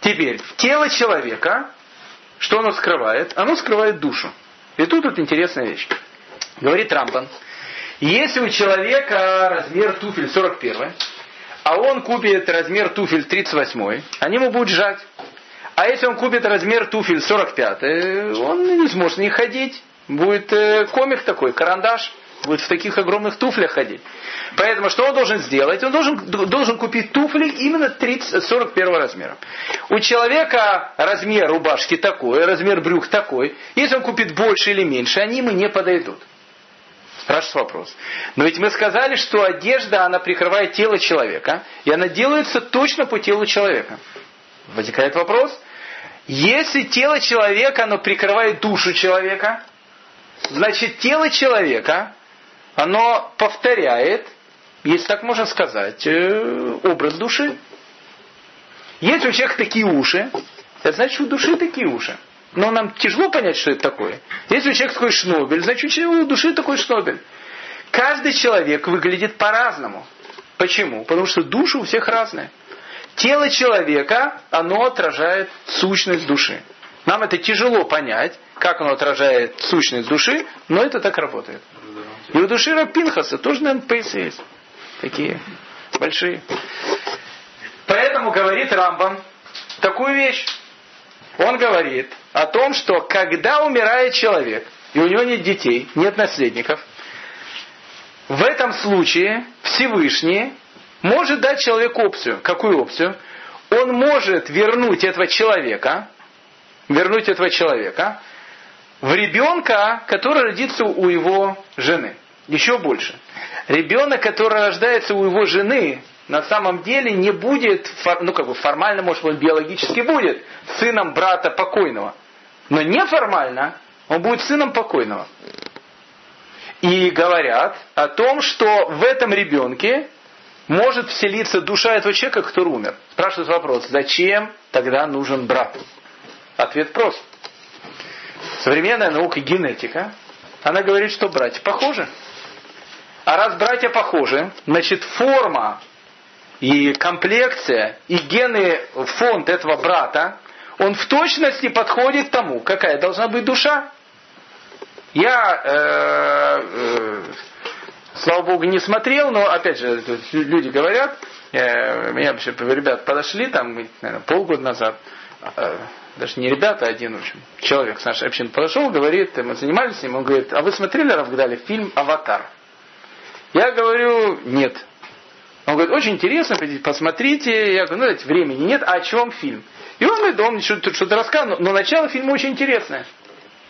Теперь, тело человека, что оно скрывает? Оно скрывает душу. И тут вот интересная вещь. Говорит Рамбан, если у человека размер туфель 41, а он купит размер туфель 38, они ему будут жать. А если он купит размер туфель 45, он не сможет не ходить. Будет э, комик такой, карандаш. Будет в таких огромных туфлях ходить. Поэтому что он должен сделать? Он должен, должен купить туфли именно 30, 41 размера. У человека размер рубашки такой, размер брюк такой. Если он купит больше или меньше, они ему не подойдут. Спрашивается вопрос. Но ведь мы сказали, что одежда, она прикрывает тело человека, и она делается точно по телу человека. Возникает вопрос. Если тело человека, оно прикрывает душу человека, значит тело человека, оно повторяет, если так можно сказать, э, образ души. Если у человека такие уши, это значит, у души такие уши. Но нам тяжело понять, что это такое. Если у человека такой шнобель, значит, у души такой шнобель. Каждый человек выглядит по-разному. Почему? Потому что души у всех разные. Тело человека, оно отражает сущность души. Нам это тяжело понять, как оно отражает сущность души, но это так работает. И у души Рапинхаса тоже, наверное, пейсы есть. Такие большие. Поэтому говорит Рамбам такую вещь. Он говорит о том, что когда умирает человек, и у него нет детей, нет наследников, в этом случае Всевышний может дать человеку опцию. Какую опцию? Он может вернуть этого человека, вернуть этого человека в ребенка, который родится у его жены. Еще больше. Ребенок, который рождается у его жены, на самом деле не будет, ну как бы формально, может быть, биологически будет сыном брата покойного. Но неформально он будет сыном покойного. И говорят о том, что в этом ребенке может вселиться душа этого человека, который умер. Спрашивают вопрос, зачем тогда нужен брат? Ответ прост. Современная наука генетика, она говорит, что братья похожи. А раз братья похожи, значит форма и комплекция, и гены, фонд этого брата, он в точности подходит тому, какая должна быть душа. Я, э, э, слава богу, не смотрел, но опять же, люди говорят, э, меня вообще ребят подошли там, наверное, полгода назад, э, даже не ребята, а один, в общем, человек с нашей общины подошел, говорит, мы занимались с ним, он говорит, а вы смотрели, Равгдали, фильм «Аватар»? Я говорю, нет. Он говорит, очень интересно, посмотрите. Я говорю, ну, знаете, времени нет, а о чем фильм? И он говорит, он что-то, что рассказывал, но начало фильма очень интересное.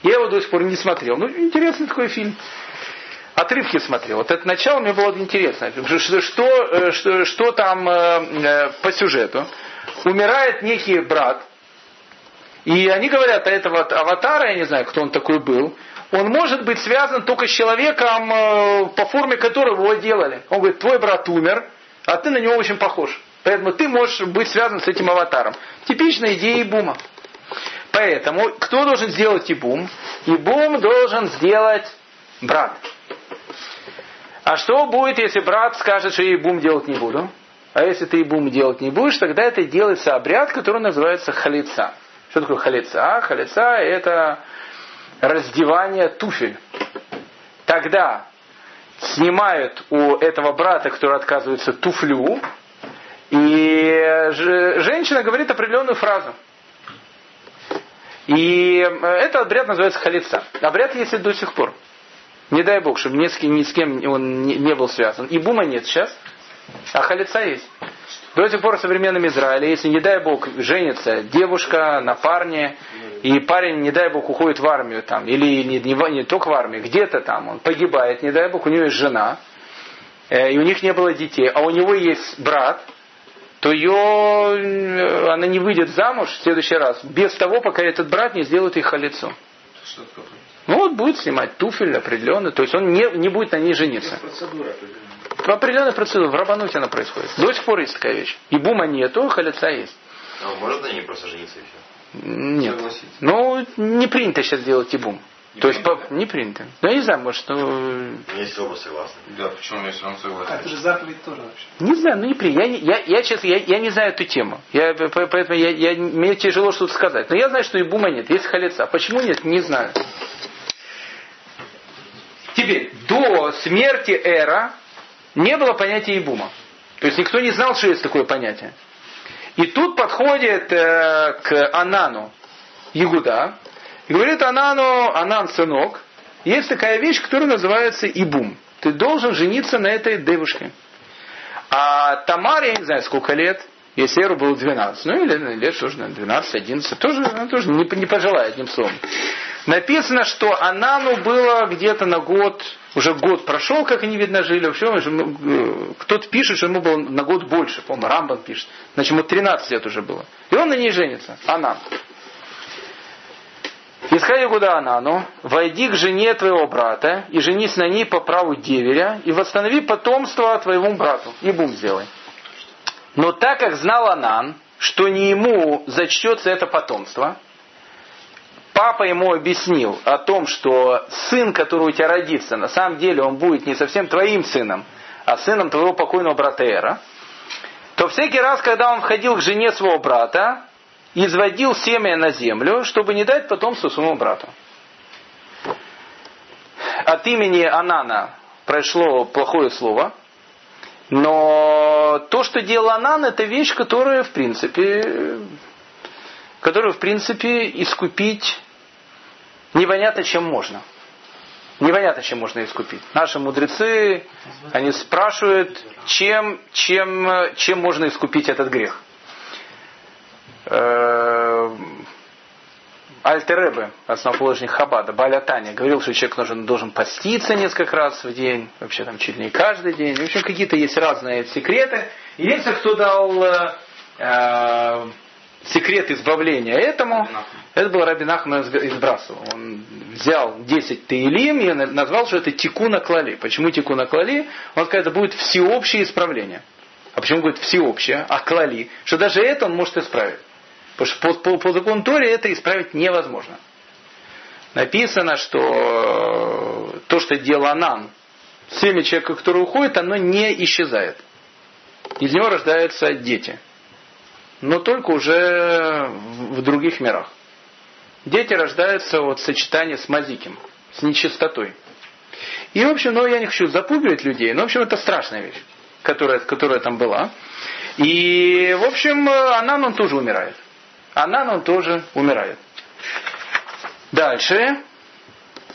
Я его до сих пор не смотрел. Ну, интересный такой фильм. Отрывки смотрел. Вот это начало мне было интересно. Что, что, э, что, что там э, э, по сюжету? Умирает некий брат, и они говорят, а этого аватара, я не знаю, кто он такой был, он может быть связан только с человеком, э, по форме которого его делали. Он говорит, твой брат умер, а ты на него очень похож. Поэтому ты можешь быть связан с этим аватаром. Типичная идея Ибума. Поэтому кто должен сделать Ибум? Ибум должен сделать брат. А что будет, если брат скажет, что я Ибум делать не буду? А если ты Ибум делать не будешь, тогда это делается обряд, который называется халица. Что такое халица? Халица это раздевание туфель. Тогда снимают у этого брата, который отказывается, туфлю, и женщина говорит определенную фразу. И э, этот обряд называется халица. Обряд есть до сих пор. Не дай бог, чтобы ни с кем, ни с кем он не был связан. И бума нет сейчас, а халица есть. До сих пор в современном Израиле, если, не дай бог, женится девушка на парне, и парень, не дай бог, уходит в армию там, или не, не, не только в армию, где-то там, он погибает, не дай бог, у него есть жена, э, и у них не было детей, а у него есть брат, то ее, э, она не выйдет замуж в следующий раз без того, пока этот брат не сделает их лицо. Ну вот будет снимать туфель определенный, то есть он не, не будет на ней жениться. Процедура в определенной процедуре, в рабануте она происходит. До сих пор есть такая вещь. И бума нету, халица есть. А он может на ней просто жениться и все? Нет. Ну, не принято сейчас делать ибум. Не То принято? есть по, не принято. Ну, я не знаю, может, ну... Если оба согласны. Да, почему, если он согласен? А это же заповедь тоже вообще. Не знаю, ну не принято. Я, я, я, честно, я, я не знаю эту тему. Я, поэтому я, я, мне тяжело что-то сказать. Но я знаю, что и бума нет, есть халица. Почему нет, не знаю. Теперь, до смерти Эра не было понятия Ибума. То есть никто не знал, что есть такое понятие. И тут подходит э, к Анану Ягуда и говорит Анану, Анан, сынок, есть такая вещь, которая называется Ибум. Ты должен жениться на этой девушке. А Тамар, я не знаю, сколько лет, если Эру было 12, ну или лет тоже 12-11, тоже, она тоже не, не пожелает, одним словом. Написано, что Анану было где-то на год, уже год прошел, как они, видно, жили. Вообще, э, кто-то пишет, что ему было на год больше, по-моему, Рамбан пишет. Значит, ему 13 лет уже было. И он на ней женится, Анан. Исходи куда Анану, войди к жене твоего брата и женись на ней по праву деверя и восстанови потомство твоему брату. И бум сделай. Но так как знал Анан, что не ему зачтется это потомство, папа ему объяснил о том, что сын, который у тебя родится, на самом деле он будет не совсем твоим сыном, а сыном твоего покойного брата Эра, то всякий раз, когда он входил к жене своего брата, изводил семя на землю, чтобы не дать потомству своему брату. От имени Анана прошло плохое слово, но то, что делал Анан, это вещь, которая, в принципе, которую, в принципе, искупить непонятно, чем можно. Непонятно, чем можно искупить. Наши мудрецы, они спрашивают, чем, чем, чем можно искупить этот грех. Э, Альтеребе, основоположник Хабада, Баля Таня, говорил, что человек нужен, должен поститься несколько раз в день, вообще там чуть ли не каждый день. В общем, какие-то есть разные секреты. Единственное, кто дал э, э секрет избавления этому, это был Рабин Ахмад из Брасова. Он взял 10 Таилим и назвал, что это тикуна клали. Почему тикуна клали? Он сказал, это будет всеобщее исправление. А почему будет всеобщее? А клали? Что даже это он может исправить. Потому что по, по, по закону Тори это исправить невозможно. Написано, что то, что делал Анан, семя человека, который уходит, оно не исчезает. Из него рождаются дети но только уже в других мирах. Дети рождаются от сочетания с мазиким, с нечистотой. И, в общем, ну, я не хочу запугивать людей, но, в общем, это страшная вещь, которая, которая там была. И, в общем, Анан, он тоже умирает. Анан, он тоже умирает. Дальше.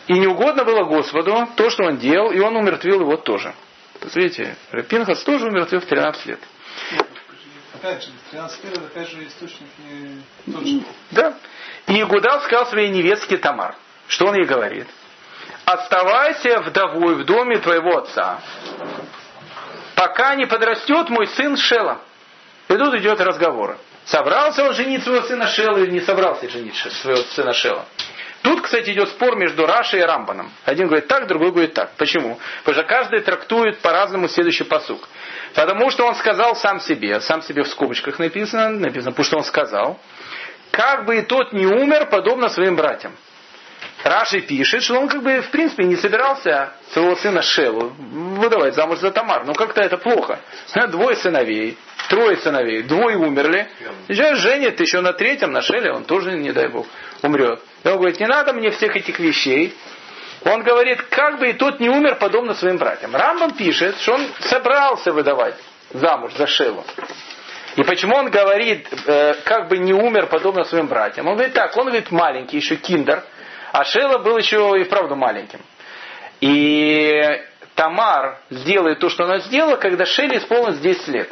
И не угодно было Господу то, что он делал, и он умертвил его тоже. Смотрите, Пинхас тоже умертвил в 13 лет опять же, 13 лет, опять же, источник не тот же. Да. И Игудал сказал своей невестке Тамар, что он ей говорит. Оставайся вдовой в доме твоего отца, пока не подрастет мой сын Шела. И тут идет разговор. Собрался он женить своего сына Шела или не собрался женить своего сына Шела? Тут, кстати, идет спор между Рашей и Рамбаном. Один говорит так, другой говорит так. Почему? Потому что каждый трактует по-разному следующий посук. Потому что он сказал сам себе, сам себе в скобочках написано, написано, потому что он сказал, как бы и тот не умер, подобно своим братьям. Раши пишет, что он как бы в принципе не собирался своего сына Шелу выдавать замуж за Тамар. Но как-то это плохо. Двое сыновей, трое сыновей, двое умерли. Сейчас женит еще на третьем, на Шеле, он тоже, не дай бог, умрет. И он говорит, не надо мне всех этих вещей. Он говорит, как бы и тот не умер подобно своим братьям. Рамбам пишет, что он собрался выдавать замуж за Шелу. И почему он говорит, э, как бы не умер подобно своим братьям? Он говорит так, он говорит маленький, еще киндер, а Шела был еще и вправду маленьким. И Тамар сделает то, что она сделала, когда Шеле исполнилось 10 лет.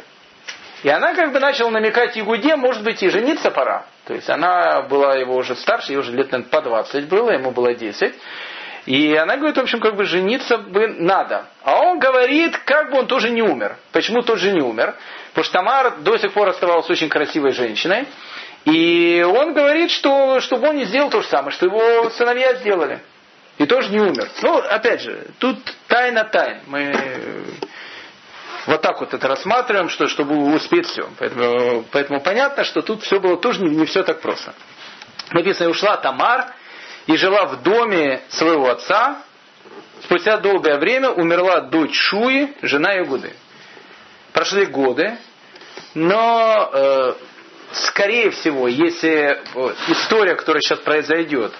И она как бы начала намекать Ягуде, может быть, и жениться пора. То есть она была его уже старше, ей уже лет, наверное, по 20 было, ему было 10. И она говорит, в общем, как бы жениться бы надо. А он говорит, как бы он тоже не умер. Почему тоже не умер? Потому что Тамар до сих пор оставалась очень красивой женщиной. И он говорит, что чтобы он не сделал то же самое, что его сыновья сделали. И тоже не умер. Ну, опять же, тут тайна тайн. Мы вот так вот это рассматриваем, что, чтобы успеть все. Поэтому, поэтому понятно, что тут все было тоже не, не все так просто. Написано, ушла Тамар и жила в доме своего отца. Спустя долгое время умерла дочь Шуи, жена Ягуды. Прошли годы, но э, скорее всего, если э, история, которая сейчас произойдет,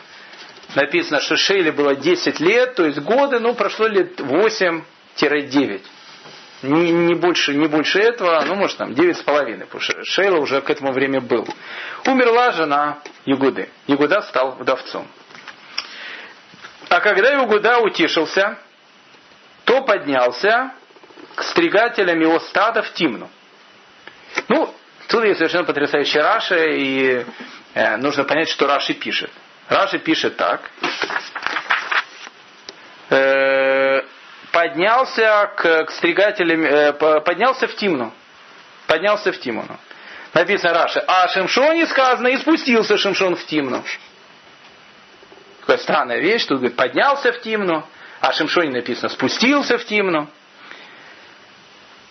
написано, что Шейле было 10 лет, то есть годы, ну, прошло лет 8-9 не, не, больше, не больше этого, ну, может, там, девять с половиной, потому что Шейла уже к этому времени был. Умерла жена Ягуды. Ягуда стал вдовцом. А когда Ягуда утешился, то поднялся к стригателям его стада в Тимну. Ну, тут есть совершенно потрясающий Раши, и э, нужно понять, что Раши пишет. Раши пишет так. Э, поднялся к, к стригателям, э, поднялся в Тимну. Поднялся в Тимну. Написано Раши. А Шимшоне сказано, и спустился Шимшон в Тимну. Такая странная вещь. Тут говорит, поднялся в Тимну. А Шимшоне написано, спустился в Тимну.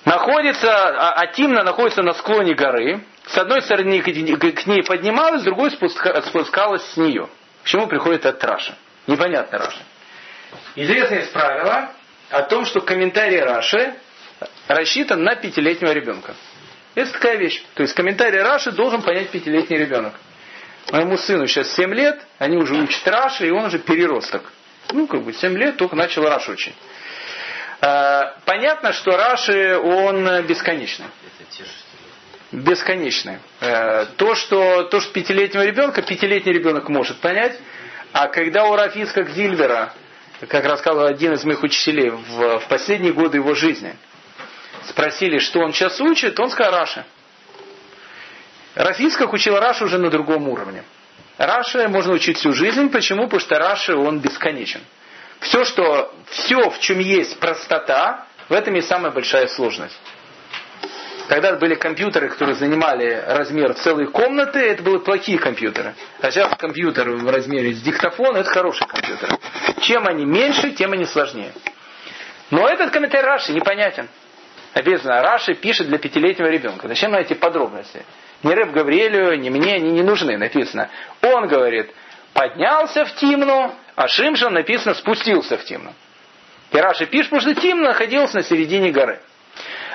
Находится, а, а Тимна находится на склоне горы. С одной стороны к ней поднималась, с другой спускалась с нее. К чему приходит этот Раши? Непонятно Раши. Известное есть правило, о том, что комментарий Раши рассчитан на пятилетнего ребенка. Это такая вещь. То есть комментарий Раши должен понять пятилетний ребенок. Моему сыну сейчас 7 лет, они уже учат Раши, и он уже переросток. Ну, как бы 7 лет только начал Раши учить. А, понятно, что Раши, он бесконечный. Бесконечный. А, то, что, то, что пятилетнего ребенка, пятилетний ребенок может понять, а когда у Рафиска Зильвера как рассказывал один из моих учителей в, в последние годы его жизни. Спросили, что он сейчас учит, он сказал Раши. Рафисках учил Раши уже на другом уровне. Раши можно учить всю жизнь. Почему? Потому что Раши, он бесконечен. Все, что, все, в чем есть простота, в этом и самая большая сложность. Когда были компьютеры, которые занимали размер целой комнаты, это были плохие компьютеры. А сейчас компьютер в размере с диктофона, это хороший компьютер. Чем они меньше, тем они сложнее. Но этот комментарий Раши непонятен. Написано, Раши пишет для пятилетнего ребенка. Зачем эти подробности? Ни Рэб Гавриэлю, ни мне они не нужны. Написано, он говорит, поднялся в Тимну, а Шимшин написано, спустился в Тимну. И Раши пишет, потому что Тимна находился на середине горы.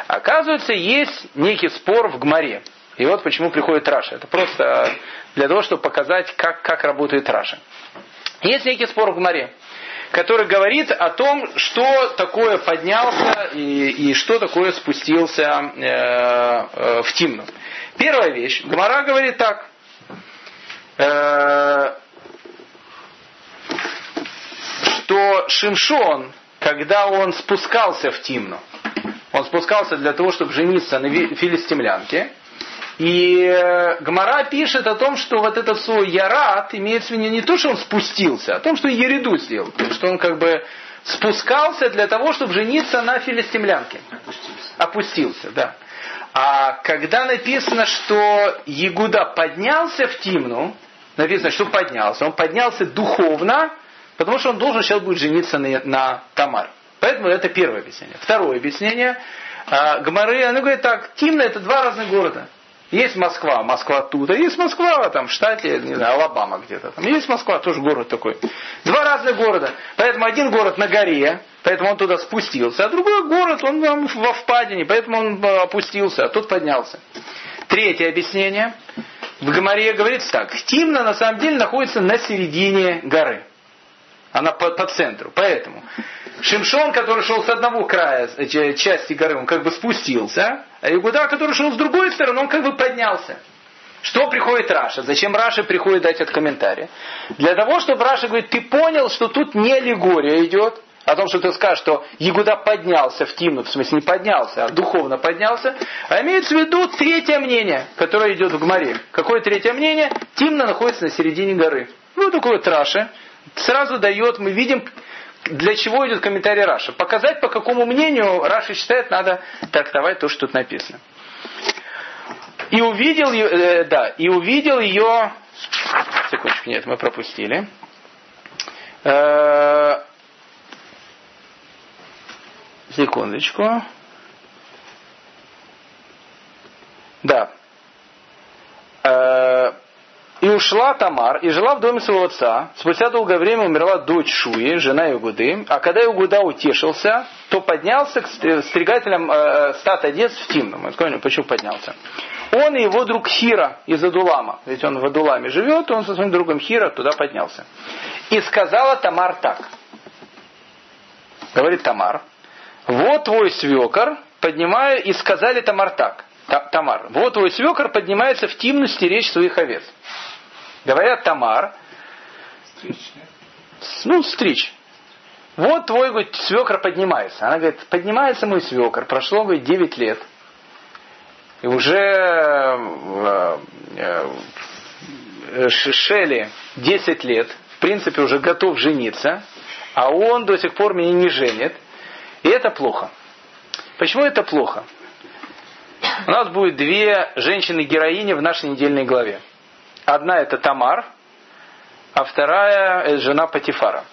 Оказывается, есть некий спор в Гмаре. И вот почему приходит Раша. Это просто для того, чтобы показать, как, как работает Раша. Есть некий спор в Гмаре, который говорит о том, что такое поднялся и, и что такое спустился э, э, в Тимну. Первая вещь. Гмара говорит так. Э, что Шимшон, когда он спускался в Тимну, он спускался для того, чтобы жениться на филистимлянке. И э, Гмара пишет о том, что вот этот свой Ярат имеется в виду не то, что он спустился, а о том, что Ереду сделал. Что он как бы спускался для того, чтобы жениться на филистимлянке. Опустился. Опустился, да. А когда написано, что Ягуда поднялся в Тимну, написано, что поднялся, он поднялся духовно, потому что он должен сейчас будет жениться на, на Тамар. Поэтому это первое объяснение. Второе объяснение. А, Гмары, она говорит так, Тимна это два разных города. Есть Москва, Москва оттуда, есть Москва там в штате, не знаю, Алабама где-то. Там есть Москва, тоже город такой. Два разных города. Поэтому один город на горе, поэтому он туда спустился, а другой город, он там во впадине, поэтому он опустился, а тут поднялся. Третье объяснение. В Гамаре говорится так. Тимна на самом деле находится на середине горы. Она по, по центру. Поэтому Шимшон, который шел с одного края э, части горы, он как бы спустился, а Йегуда, который шел с другой стороны, он как бы поднялся. Что приходит Раши? Зачем Раши приходит дать этот комментарий? Для того, чтобы Раши говорит, ты понял, что тут не аллегория идет, о том, что ты скажешь, что Йегуда поднялся в Тимну, в смысле не поднялся, а духовно поднялся, а имеется в виду третье мнение, которое идет в Гмаре. Какое третье мнение? Тимна находится на середине горы. Ну, такое вот Раши. Сразу дает, мы видим, для чего идет комментарий Раши. Показать, по какому мнению Раши считает, надо трактовать то, что тут написано. И увидел, э, да, и увидел ее, секундочку, нет, мы пропустили. Э, секундочку. Да. Э, и ушла Тамар, и жила в доме своего отца. Спустя долгое время умерла дочь Шуи, жена Югуды. А когда Югуда утешился, то поднялся к стригателям э, стата овец в Тимну. Мы скажем, почему поднялся. Он и его друг Хира из Адулама. Ведь он в Адуламе живет, он со своим другом Хира туда поднялся. И сказала Тамар так. Говорит Тамар, вот твой свекор, поднимая, и сказали Тамар так. Тамар, вот твой свекор поднимается в Тимну стеречь своих овец. Говорят Тамар, ну, стричь. Вот твой говорит, свекр поднимается. Она говорит, поднимается мой свекр. Прошло, говорит, 9 лет. И уже э, э, Шели 10 лет, в принципе, уже готов жениться, а он до сих пор меня не женит. И это плохо. Почему это плохо? У нас будет две женщины-героини в нашей недельной главе. Одна это Тамар, а вторая жена Патифара.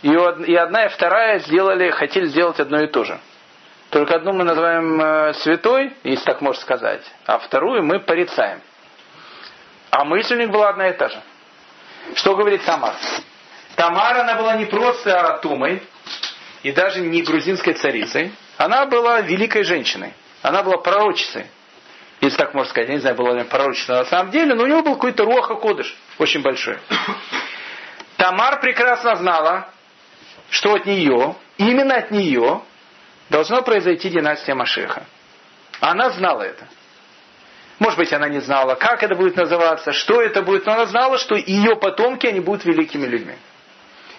И одна и вторая сделали, хотели сделать одно и то же. Только одну мы называем э, святой, если так можно сказать, а вторую мы порицаем. А мысль у них была одна и та же. Что говорит Тамар? Тамар, она была не просто Тумой, и даже не грузинской царицей. Она была великой женщиной. Она была пророчицей если так можно сказать, я не знаю, было ли пророчество на самом деле, но у него был какой-то руаха кодыш, очень большой. (coughs) Тамар прекрасно знала, что от нее, именно от нее, должно произойти династия Машеха. Она знала это. Может быть, она не знала, как это будет называться, что это будет, но она знала, что ее потомки, они будут великими людьми.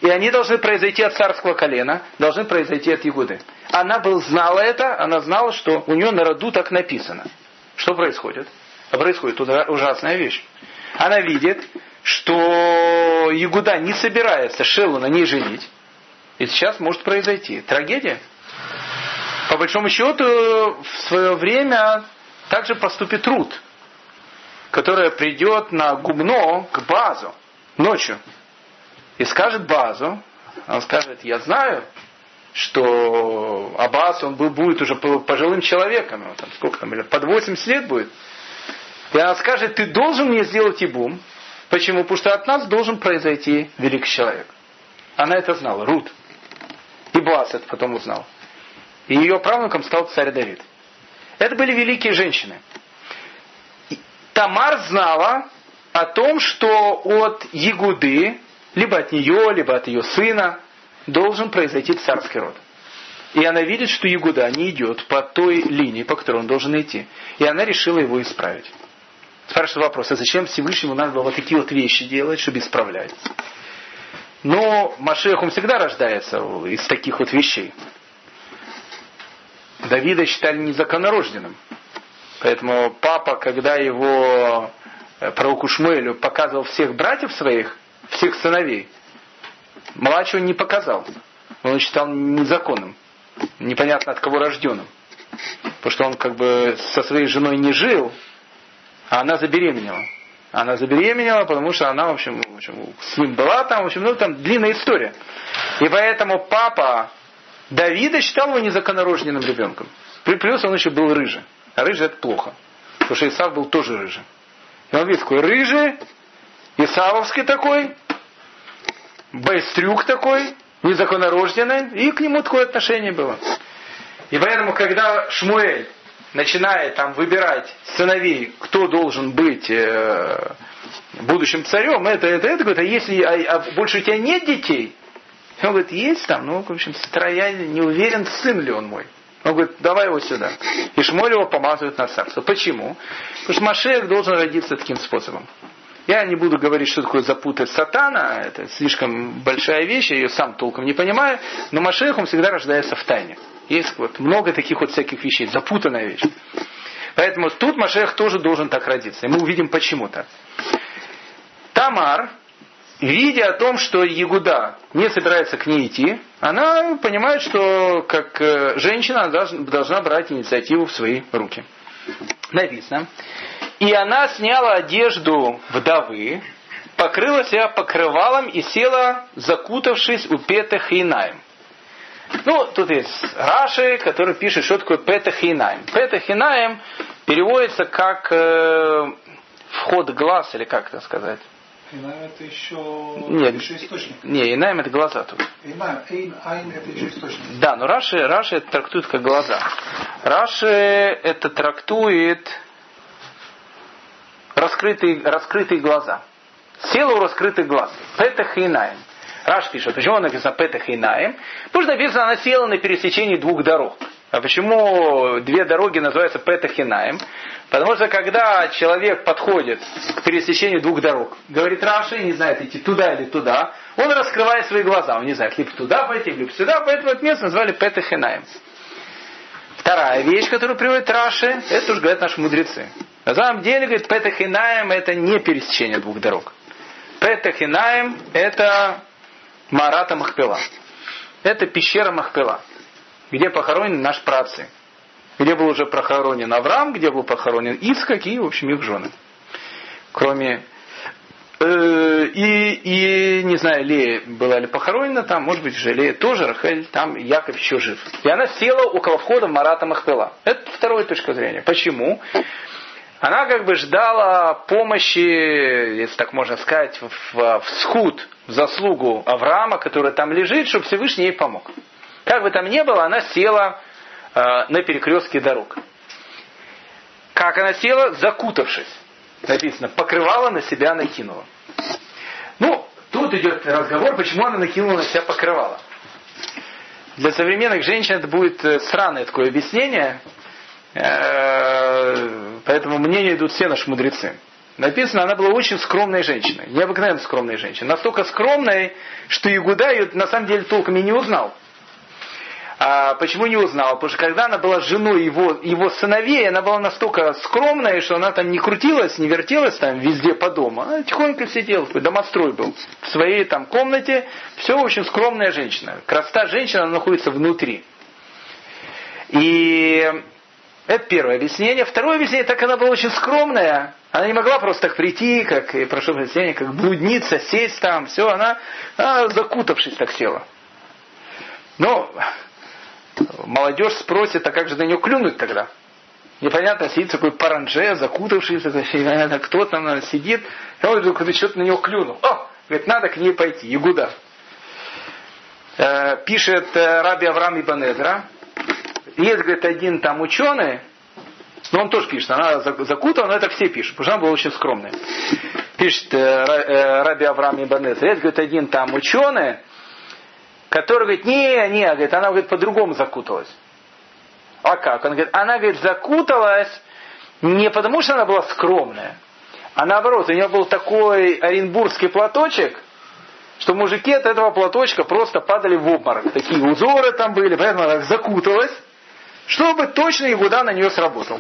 И они должны произойти от царского колена, должны произойти от Ягуды. Она был, знала это, она знала, что у нее на роду так написано – что происходит? А происходит ужасная вещь. Она видит, что Ягуда не собирается Шелу на ней женить. И сейчас может произойти трагедия. По большому счету, в свое время также поступит Рут, которая придет на гумно к базу ночью и скажет базу, он скажет, я знаю, что Аббас, он был, будет уже пожилым человеком, там, сколько там, под 80 лет будет. И она скажет, ты должен мне сделать ибум. Почему? Потому что от нас должен произойти великий человек. Она это знала, Рут. И Боас это потом узнал. И ее правнуком стал царь Давид. Это были великие женщины. И Тамар знала о том, что от Ягуды, либо от нее, либо от ее сына, должен произойти царский род. И она видит, что Ягуда не идет по той линии, по которой он должен идти. И она решила его исправить. Спрашивает вопрос, а зачем Всевышнему надо было такие вот вещи делать, чтобы исправлять? Но Машех, он всегда рождается из таких вот вещей. Давида считали незаконнорожденным. Поэтому папа, когда его э, пророку Шмуэлю показывал всех братьев своих, всех сыновей, Младшего не показал. Он считал незаконным. Непонятно от кого рожденным. Потому что он как бы со своей женой не жил, а она забеременела. Она забеременела, потому что она, в общем, в общем с ним была там, в общем, ну там длинная история. И поэтому папа Давида считал его незаконнорожденным ребенком. Плюс он еще был рыжий. А рыжий это плохо. Потому что Исав был тоже рыжий. И он видит, такой рыжий, Исавовский такой, байстрюк такой, незаконнорожденный, и к нему такое отношение было. И поэтому, когда Шмуэль начинает там выбирать сыновей, кто должен быть э, будущим царем, это, это, это, говорит, а если а, а больше у тебя нет детей, он говорит, есть там, ну, в общем, я не уверен, сын ли он мой. Он говорит, давай его сюда. И Шмоль его помазывают на царство. Почему? Потому что Машех должен родиться таким способом. Я не буду говорить, что такое запутать сатана, это слишком большая вещь, я ее сам толком не понимаю, но Машех, он всегда рождается в тайне. Есть вот много таких вот всяких вещей, запутанная вещь. Поэтому тут Машех тоже должен так родиться. И мы увидим почему-то. Тамар, видя о том, что Ягуда не собирается к ней идти, она понимает, что как э, женщина она должна брать инициативу в свои руки. Написано. И она сняла одежду вдовы, покрыла себя покрывалом и села, закутавшись у Петах и Инаем. Ну, тут есть Раши, который пишет, что такое Петахинаем. Петахинаем переводится как э, вход глаз, или как это сказать. Инаем это еще, Нет, еще источник. Не, Инаем это глаза тут. Инаем, эйн, айн это еще источник. Да, но Раши, Раши это трактует как глаза. Раши это трактует раскрытые, раскрытые глаза. Сила у раскрытых глаз. Петахинаем. Раш пишет, почему написано Петах и Наем? Потому что написано, она села на пересечении двух дорог. А почему две дороги называются Петах и Наем? Потому что когда человек подходит к пересечению двух дорог, говорит Раши, не знает идти туда или туда, он раскрывает свои глаза, он не знает, либо туда пойти, либо сюда, поэтому это место назвали Петах и Наем. Вторая вещь, которую приводит Раши, это уже говорят наши мудрецы. На самом деле, говорит, Петах и Наем это не пересечение двух дорог. Петах и Наем это Марата Махпела. Это пещера Махпела, где похоронен наш працы. Где был уже похоронен Авраам, где был похоронен Ицхак и, в общем, их жены. Кроме э, и, и, не знаю, Лея была ли похоронена там, может быть, уже тоже, Рахель, там Яков еще жив. И она села около входа Марата Махпела. Это вторая точка зрения. Почему? Она как бы ждала помощи, если так можно сказать, в, в схуд, в заслугу Авраама, который там лежит, чтобы Всевышний ей помог. Как бы там ни было, она села э, на перекрестке дорог. Как она села? Закутавшись. Написано, покрывала на себя накинула. Ну, тут идет разговор, почему она накинула на себя покрывала. Для современных женщин это будет э, странное такое объяснение, поэтому мнения идут все наши мудрецы. Написано, она была очень скромной женщиной, необыкновенно скромной женщиной. Настолько скромной, что Игуда ее на самом деле толком и не узнал. А почему не узнал? Потому что когда она была женой его, его сыновей, она была настолько скромная, что она там не крутилась, не вертелась там везде по дому. Она тихонько сидела, домострой был. В своей там комнате. Все очень скромная женщина. Красота женщина она находится внутри. И это первое объяснение. Второе объяснение, так она была очень скромная. Она не могла просто так прийти, как, и прошу прощения, как блудница, сесть там, все, она, она закутавшись так села. Но молодежь спросит, а как же на нее клюнуть тогда? Непонятно, сидит такой паранже, закутавшийся, непонятно, кто там сидит, и он вдруг что-то на него клюнул. О, говорит, надо к ней пойти, Ягуда. Э, пишет э, Раби Авраам Ибанезра, есть, говорит, один там ученый, но он тоже пишет, она закутана, но это все пишут, потому что она была очень скромная. Пишет э, э, Раби Авраам Ибанес. Есть, говорит, один там ученый, который говорит, не, не, говорит, она говорит, по-другому закуталась. А как? Он говорит, она говорит, закуталась не потому, что она была скромная, а наоборот, у нее был такой оренбургский платочек, что мужики от этого платочка просто падали в обморок. Такие узоры там были, поэтому она закуталась чтобы точно Игуда на нее сработал.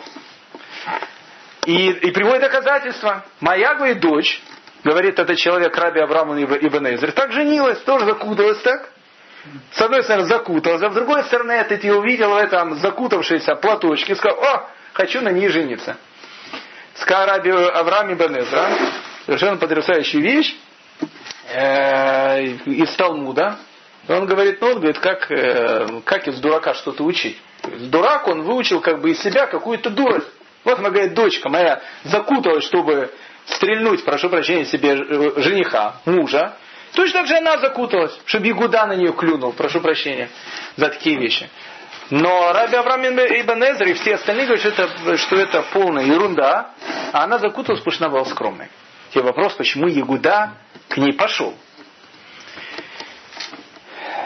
И, и приводит доказательства. Моя, говорит, дочь, говорит этот человек Раби Аврааму Ибн Эзер, так женилась, тоже закуталась так. С одной стороны закуталась, а с другой стороны это ты увидел в этом закутавшейся платочке, сказал, о, хочу на ней жениться. Сказал Раби Авраам Ибн Эзра, совершенно потрясающая вещь, э, из Талмуда. Он говорит, ну, он говорит, как, э, как из дурака что-то учить. Дурак, он выучил как бы из себя какую-то дурость. Вот она говорит, дочка моя закуталась, чтобы стрельнуть, прошу прощения, себе э, жениха, мужа. Точно так же она закуталась, чтобы Ягуда на нее клюнул, прошу прощения за такие вещи. Но Раби Авраам Ибн Эзер и все остальные говорят, что это, что это полная ерунда, а она закуталась, потому что она была скромной. Тебе вопрос, почему Ягуда к ней пошел.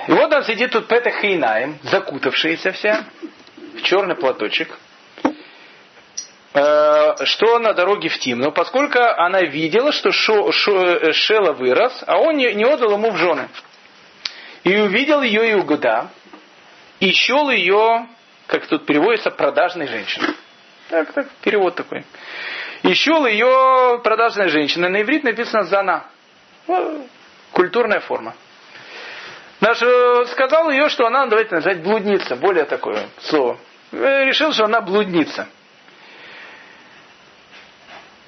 И вот он сидит тут Петах Хейнаем, закутавшаяся вся, в черный платочек, э, что на дороге в Тимну, поскольку она видела, что Шо, Шо, Шела вырос, а он не, не отдал ему в жены. И увидел ее Иугуда, и счел ее, как тут переводится, продажной женщиной. Так, так, перевод такой. И счел ее продажной женщиной. На иврит написано «зана». Ну, культурная форма. Наш э, сказал ее, что она, давайте назвать, блудница, более такое слово. Э, решил, что она блудница.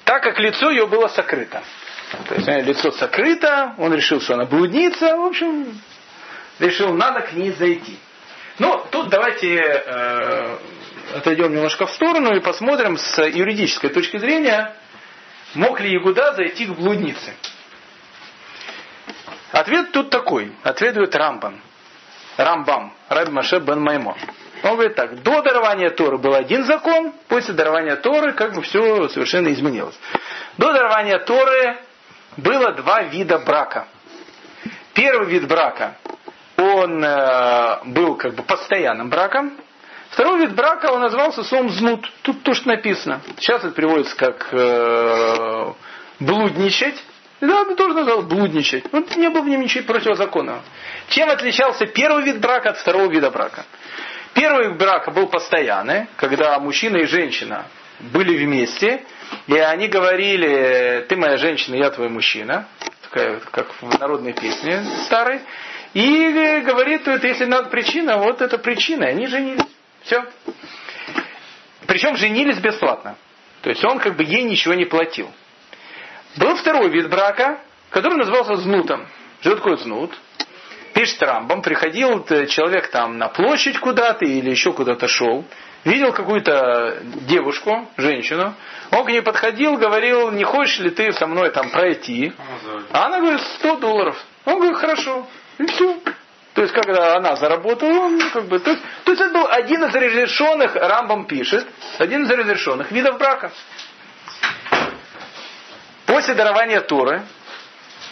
Так как лицо ее было сокрыто. То есть э, лицо сокрыто, он решил, что она блудница, в общем, решил, надо к ней зайти. Ну, тут давайте э, отойдем немножко в сторону и посмотрим с юридической точки зрения, мог ли Ягуда зайти к блуднице. Ответ тут такой. Ответует Рамбан. Рамбам. Раби Маше бен Маймон. Он говорит так. До дарования Торы был один закон, после дарования Торы как бы все совершенно изменилось. До дарования Торы было два вида брака. Первый вид брака, он э, был как бы постоянным браком. Второй вид брака, он назывался словом знут. Тут то, что написано. Сейчас это переводится как э, блудничать. Да, он тоже назвал блудничать. Вот не было в нем ничего противозаконного. Чем отличался первый вид брака от второго вида брака? Первый вид брака был постоянный, когда мужчина и женщина были вместе, и они говорили, ты моя женщина, я твой мужчина, такая, как в народной песне старой, и говорит, если надо причина, вот это причина, и они женились. Все. Причем женились бесплатно. То есть он как бы ей ничего не платил. Был второй вид брака, который назывался знутом. Что такое знут? Пишет Рамбам, приходил человек там на площадь куда-то или еще куда-то шел, видел какую-то девушку, женщину, он к ней подходил, говорил, не хочешь ли ты со мной там пройти? А она говорит, 100 долларов. Он говорит, хорошо. И все. То есть, когда она заработала, он как бы... То есть, то есть это был один из разрешенных, Рамбам пишет, один из разрешенных видов брака. После дарования Торы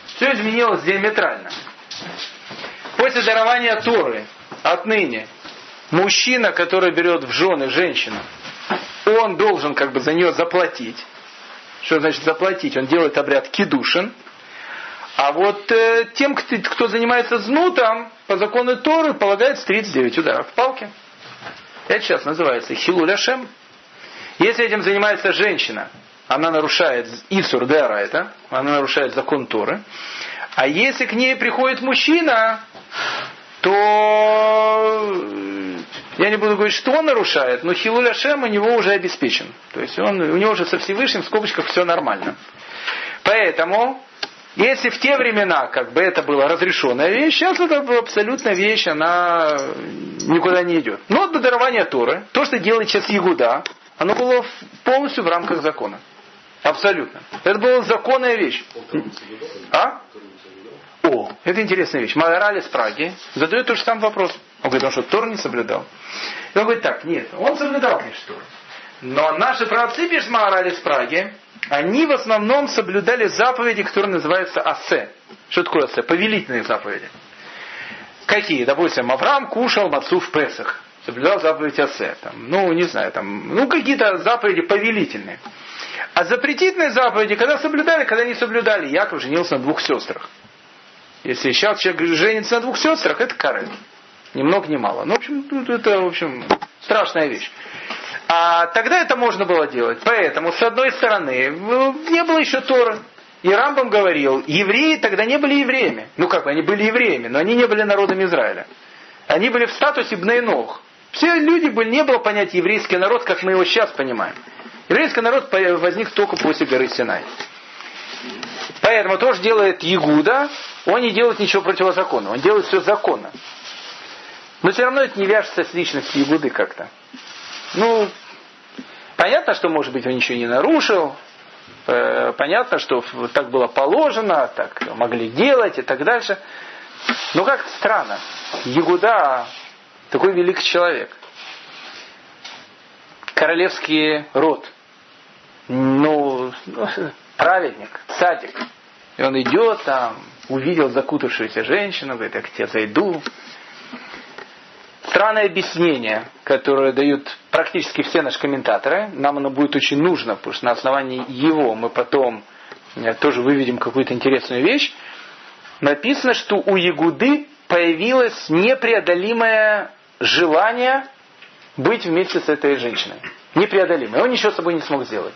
все изменилось диаметрально. После дарования Торы отныне мужчина, который берет в жены женщину, он должен как бы за нее заплатить. Что значит заплатить? Он делает обряд кидушин. А вот э, тем, кто, кто занимается знутом, по закону Торы полагается 39 ударов в палке. Это сейчас называется хилуляшем. Если этим занимается женщина, она нарушает Исур это, она нарушает закон Торы. А если к ней приходит мужчина, то я не буду говорить, что он нарушает, но Хилуля Шем у него уже обеспечен. То есть он, у него уже со Всевышним в скобочках все нормально. Поэтому, если в те времена как бы это была разрешенная вещь, сейчас это абсолютно вещь, она никуда не идет. Но до дарования Торы, то, что делает сейчас Ягуда, оно было полностью в рамках закона. Абсолютно. Это была законная вещь. А? О, это интересная вещь. Маораль из Праги задает тот же самый вопрос. Он говорит, он что, Тор не соблюдал? И он говорит, так, нет, он соблюдал, конечно, Тор. Но наши праотцы, пишет Маораль из Праги, они в основном соблюдали заповеди, которые называются асе. Что такое асе? Повелительные заповеди. Какие? Допустим, Авраам кушал мацу в Песах. Соблюдал заповедь асе. Там, ну, не знаю, там, ну, какие-то заповеди повелительные. А запретительные заповеди, когда соблюдали, когда не соблюдали. Яков женился на двух сестрах. Если сейчас человек женится на двух сестрах, это карет. Ни много ни мало. Ну, в общем, это, в общем, страшная вещь. А тогда это можно было делать. Поэтому, с одной стороны, не было еще Тора. И Рамбам говорил, евреи тогда не были евреями. Ну как, они были евреями, но они не были народом Израиля. Они были в статусе Бнейнох. Все люди были, не было понятия еврейский народ, как мы его сейчас понимаем. Еврейский народ возник только после горы Синай. Поэтому то, что делает Ягуда, он не делает ничего противозаконного, он делает все законно. Но все равно это не вяжется с личностью Ягуды как-то. Ну, понятно, что, может быть, он ничего не нарушил, э, понятно, что так было положено, так могли делать и так дальше. Но как странно, Ягуда такой великий человек. Королевский род – ну, праведник, садик. И он идет там, увидел закутавшуюся женщину, говорит, я к тебе зайду. странное объяснение, которое дают практически все наши комментаторы. Нам оно будет очень нужно, потому что на основании его мы потом э, тоже выведем какую-то интересную вещь. Написано, что у Ягуды появилось непреодолимое желание быть вместе с этой женщиной. Непреодолимое. Он ничего с собой не смог сделать.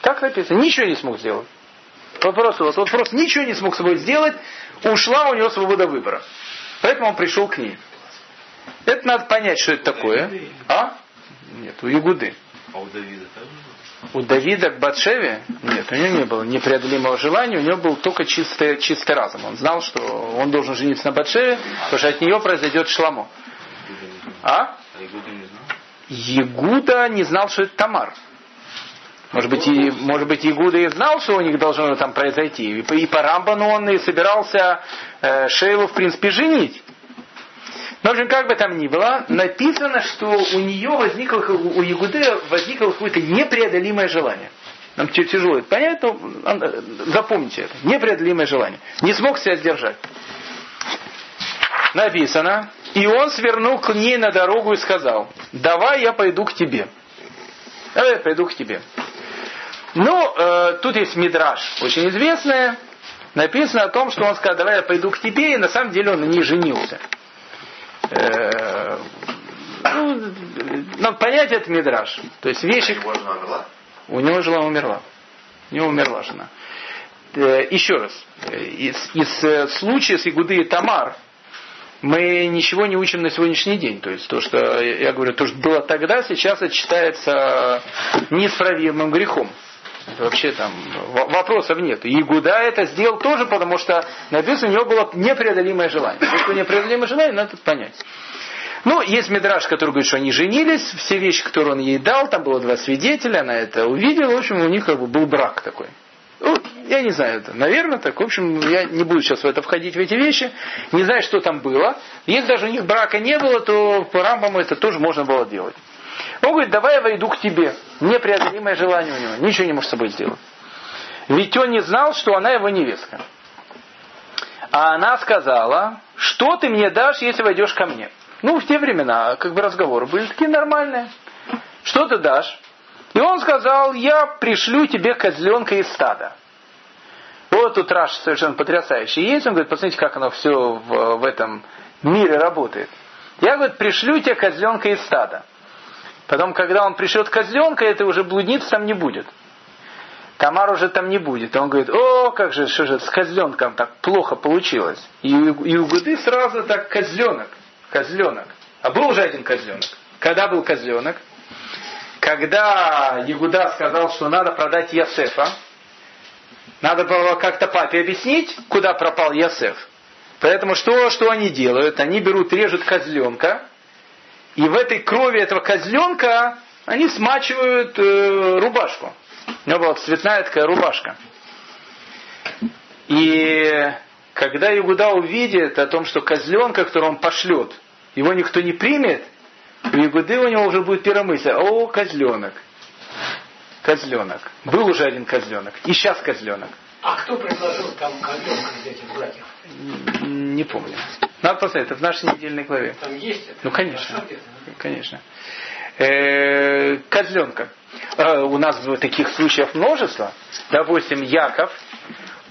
Так написано. Ничего не смог сделать. Вопрос, вот, вот просто ничего не смог с собой сделать. Ушла у него свобода выбора. Поэтому он пришел к ней. Это надо понять, что это такое. А? Нет, у Ягуды. А у Давида? У Давида к Батшеве, нет, у него не было непреодолимого желания, у него был только чистый, чистый разум. Он знал, что он должен жениться на Батшеве, потому что от нее произойдет шламо. А? А? Ягуда не знал, что это Тамар. Может быть, и, может быть, Ягуда и знал, что у них должно там произойти. И по, Рамбану он и собирался э, Шейлу, в принципе, женить. Но, в общем, как бы там ни было, написано, что у нее возникло, у Ягуды возникло какое-то непреодолимое желание. Нам тя- тяжело это понять, но запомните это. Непреодолимое желание. Не смог себя сдержать. Написано, и он свернул к ней на дорогу и сказал, давай я пойду к тебе. Давай я пойду к тебе. Ну, э, тут есть мидраж, очень известный. Написано о том, что он сказал, давай я пойду к тебе, и на самом деле он на ней женился. Э, ну, надо понять это мидраж. То есть вещи, Его жена умерла? у него жена умерла. У него умерла жена. Э, Еще раз. Э, Из, из э, случая с Игуды и Тамар мы ничего не учим на сегодняшний день. То есть то, что я говорю, то, что было тогда, сейчас это считается неисправимым грехом. Это вообще там вопросов нет. И Игуда это сделал тоже, потому что написано, у него было непреодолимое желание. То, непреодолимое желание, надо понять. Ну, есть Мидраш, который говорит, что они женились, все вещи, которые он ей дал, там было два свидетеля, она это увидела, в общем, у них как бы был брак такой. Ну, я не знаю, это, наверное, так. В общем, я не буду сейчас в это входить, в эти вещи. Не знаю, что там было. Если даже у них брака не было, то по Рамбаму это тоже можно было делать. Он говорит, давай я войду к тебе. Непреодолимое желание у него. Ничего не может с собой сделать. Ведь он не знал, что она его невестка. А она сказала, что ты мне дашь, если войдешь ко мне? Ну, в те времена, как бы разговоры были такие нормальные. Что ты дашь? И он сказал, я пришлю тебе козленка из стада. Вот тут Раш совершенно потрясающий есть. Он говорит, посмотрите, как оно все в, в этом мире работает. Я, говорит, пришлю тебе козленка из стада. Потом, когда он пришлет козленка, это уже блудниц там не будет. Тамар уже там не будет. Он говорит, о, как же, что же с козленком так плохо получилось. И, и у Гуды сразу так козленок, козленок. А был уже один козленок. Когда был козленок? Когда Ягуда сказал, что надо продать Ясефа, надо было как-то папе объяснить, куда пропал Ясеф. Поэтому что, что они делают? Они берут, режут козленка, и в этой крови этого козленка они смачивают э, рубашку. У него была цветная такая рубашка. И когда Игуда увидит о том, что козленка, которого он пошлет, его никто не примет, у Игуды у него уже будет первая мысль, о, козленок. Козленок. Был уже один козленок. И сейчас козленок. А кто предложил там козленка из этих братьев? Не помню. Надо посмотреть, это в нашей недельной главе. Там есть это? Ну, конечно. Да? Конечно. Э, Козленка. Э, У нас таких случаев множество. Допустим, Яков,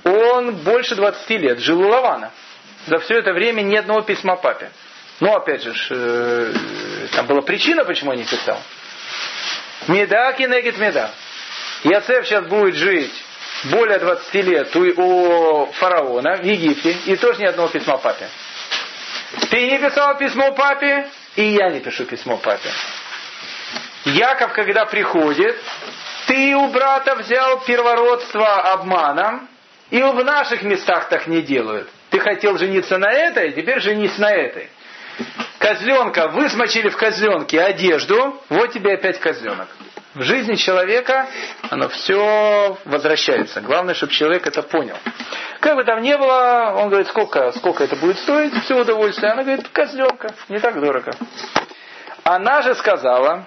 он больше 20 лет жил у Лавана. За все это время ни одного письма папе. Ну, опять же, э, там была причина, почему он не писал. Меда кинегит меда. Ясеф сейчас будет жить более 20 лет у, у фараона в Египте, и тоже ни одного письма папе. Ты не писал письмо папе, и я не пишу письмо папе. Яков, когда приходит, ты у брата взял первородство обманом, и в наших местах так не делают. Ты хотел жениться на этой, теперь женись на этой. Козленка, вы смочили в козленке одежду, вот тебе опять козленок. В жизни человека оно все возвращается. Главное, чтобы человек это понял. Как бы там ни было, он говорит, сколько, сколько это будет стоить, все удовольствие. Она говорит, козленка, не так дорого. Она же сказала,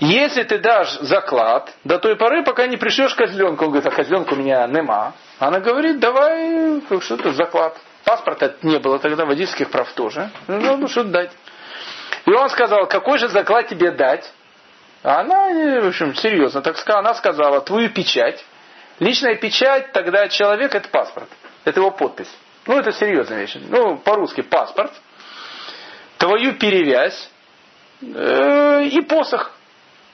если ты дашь заклад до той поры, пока не пришлешь козленка, он говорит, а козленка у меня нема. Она говорит, давай, что-то заклад. Паспорта не было тогда, водительских прав тоже. Ну, ну что дать. И он сказал, какой же заклад тебе дать? Она, э, в общем, серьезно так сказала, она сказала, твою печать. Личная печать тогда человек это паспорт. Это его подпись. Ну, это серьезная вещь. Ну, по-русски паспорт. Твою перевязь э, и посох.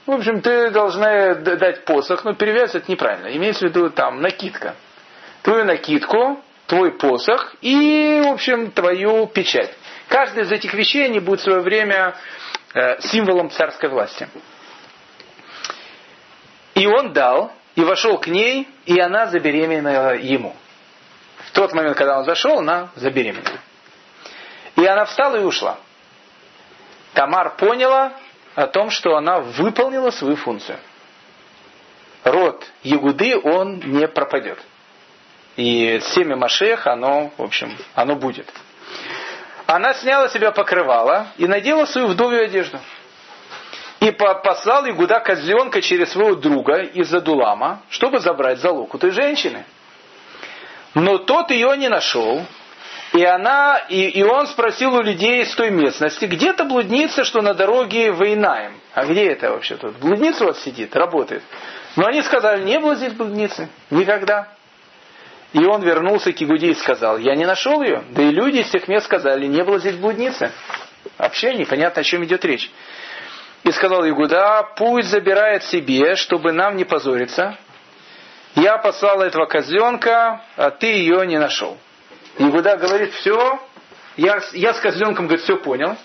В общем, ты должна дать посох, но перевязь это неправильно. Имеется в виду там накидка. Твою накидку, твой посох и, в общем, твою печать. Каждая из этих вещей они будет в свое время э, символом царской власти. И он дал, и вошел к ней, и она забеременела ему. В тот момент, когда он зашел, она забеременела. И она встала и ушла. Тамар поняла о том, что она выполнила свою функцию. Род Ягуды, он не пропадет. И семя Машех, оно, в общем, оно будет. Она сняла себя покрывало и надела свою вдовью одежду. И послал Игуда козленка через своего друга из Адулама, чтобы забрать залог у той женщины. Но тот ее не нашел, и, она, и, и он спросил у людей из той местности, где-то блудница, что на дороге Вейнаем. А где это вообще тут? Блудница вас сидит, работает. Но они сказали, не было здесь блудницы. Никогда. И он вернулся к Игуде и сказал, я не нашел ее. Да и люди из тех мест сказали, не было здесь блудницы. Вообще непонятно, о чем идет речь. И сказал Игуда, пусть забирает себе, чтобы нам не позориться. Я послал этого козленка, а ты ее не нашел. Игуда говорит, все, я, я с козленком, говорит, все понял.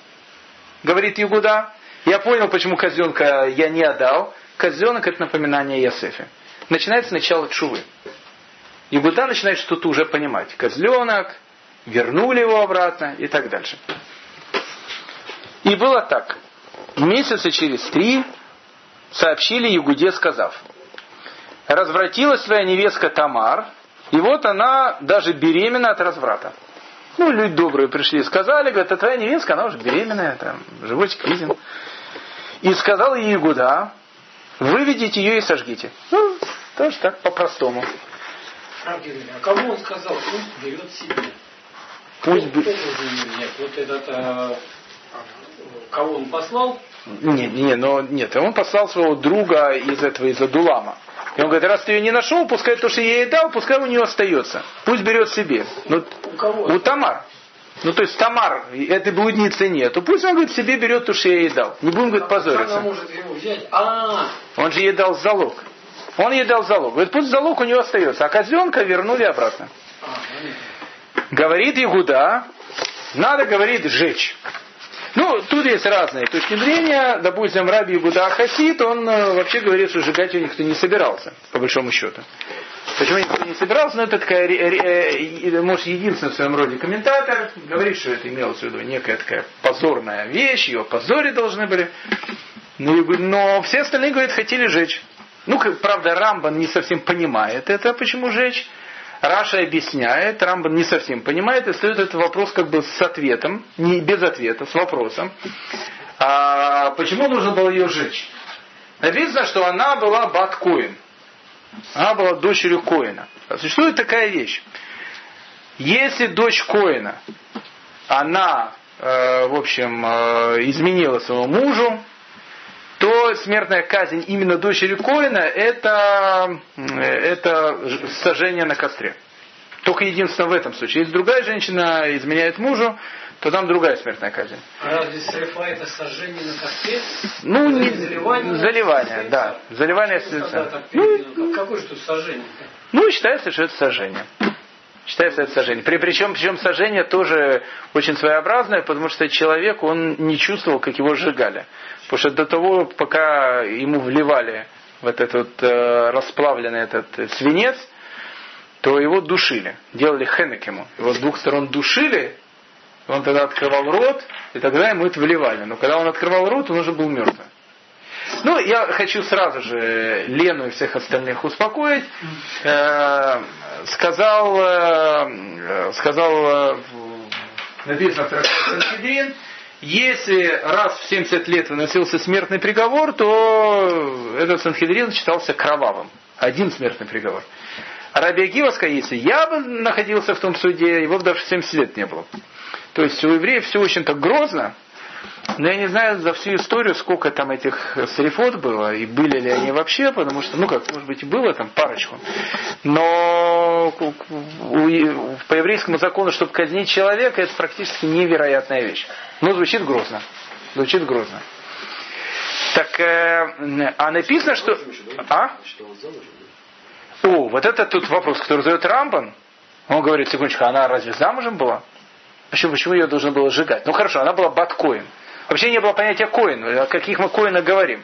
Говорит Игуда, я понял, почему козленка я не отдал. Козленок это напоминание Ясефе. Начинается начало чувы. Игуда начинает что-то уже понимать. Козленок, вернули его обратно и так дальше. И было так. Месяца через три сообщили Ягуде, сказав, развратилась твоя невестка Тамар, и вот она даже беременна от разврата. Ну, люди добрые пришли и сказали, говорят, а твоя невестка, она уже беременная, там, животик виден. И сказал ей Ягуда, выведите ее и сожгите. Ну, тоже так, по-простому. А кому он сказал, пусть берет себе? Пусть взять? Вот этот, а, кого он послал? Нет, не, но нет, он послал своего друга из этого, из Адулама. И он говорит, раз ты ее не нашел, пускай то, что я ей дал, пускай у нее остается. Пусть берет себе. Ну, У кого? у Тамар. Ну, то есть Тамар, этой блудницы нету. Пусть он, говорит, себе берет то, что я ей дал. Не будем, говорит, она позориться. может его взять? А, Он же ей дал залог. Он ей дал залог. Говорит, пусть залог у нее остается. А козленка вернули обратно. а. Говорит Игуда, надо, говорит, сжечь. Ну, тут есть разные точки зрения. Допустим, Раби Игуда Хасид, он э, вообще говорит, что сжигать ее никто не собирался, по большому счету. Почему никто не собирался? Ну, это такая, ре- э, может, единственный в своем роде комментатор. Говорит, что это имелось в виду некая такая позорная вещь, ее позоре должны были. Ну, но все остальные, говорят, хотели жечь. Ну, правда, Рамбан не совсем понимает это, почему жечь. Раша объясняет, Рамбан не совсем понимает, и стоит этот вопрос как бы с ответом, не без ответа, с вопросом. А почему нужно было ее сжечь? Написано, что она была Бат Коин. Она была дочерью Коина. Существует такая вещь. Если дочь Коина, она, э, в общем, э, изменила своему мужу, то смертная казнь именно дочери Коина это, это сожжение на костре. Только единственное в этом случае. Если другая женщина изменяет мужу, то там другая смертная казнь. А разве срефа это сожжение на костре? Ну, не, Заливание? заливание, да. Заливание так Ну, Какое же тут сожжение? Ну, считается, что это сожжение. Считается это сожжение. При, причем, причем сожжение тоже очень своеобразное, потому что человек, он не чувствовал, как его сжигали. Потому что до того, пока ему вливали в этот вот, э, расплавленный этот э, свинец, то его душили. Делали хенек ему. Его с двух сторон душили, он тогда открывал рот, и тогда ему это вливали. Но когда он открывал рот, он уже был мертвый. Ну, я хочу сразу же Лену и всех остальных успокоить. Э, сказал, э, сказал, э, написано в если раз в 70 лет выносился смертный приговор, то этот Санхедрин считался кровавым. Один смертный приговор. А Раби Акива если я бы находился в том суде, его бы даже 70 лет не было. То есть у евреев все очень так грозно, Но я не знаю за всю историю, сколько там этих срифот было, и были ли они вообще, потому что, ну как, может быть, и было там парочку. Но по еврейскому закону, чтобы казнить человека, это практически невероятная вещь. Ну, звучит грозно. Звучит грозно. Так, э, а написано, что... А? О, вот это тут вопрос, который задает Рамбан. Он говорит, секундочку, она разве замужем была? Почему, почему ее должно было сжигать? Ну хорошо, она была Баткоин. Вообще не было понятия Коин. О каких мы Коинах говорим?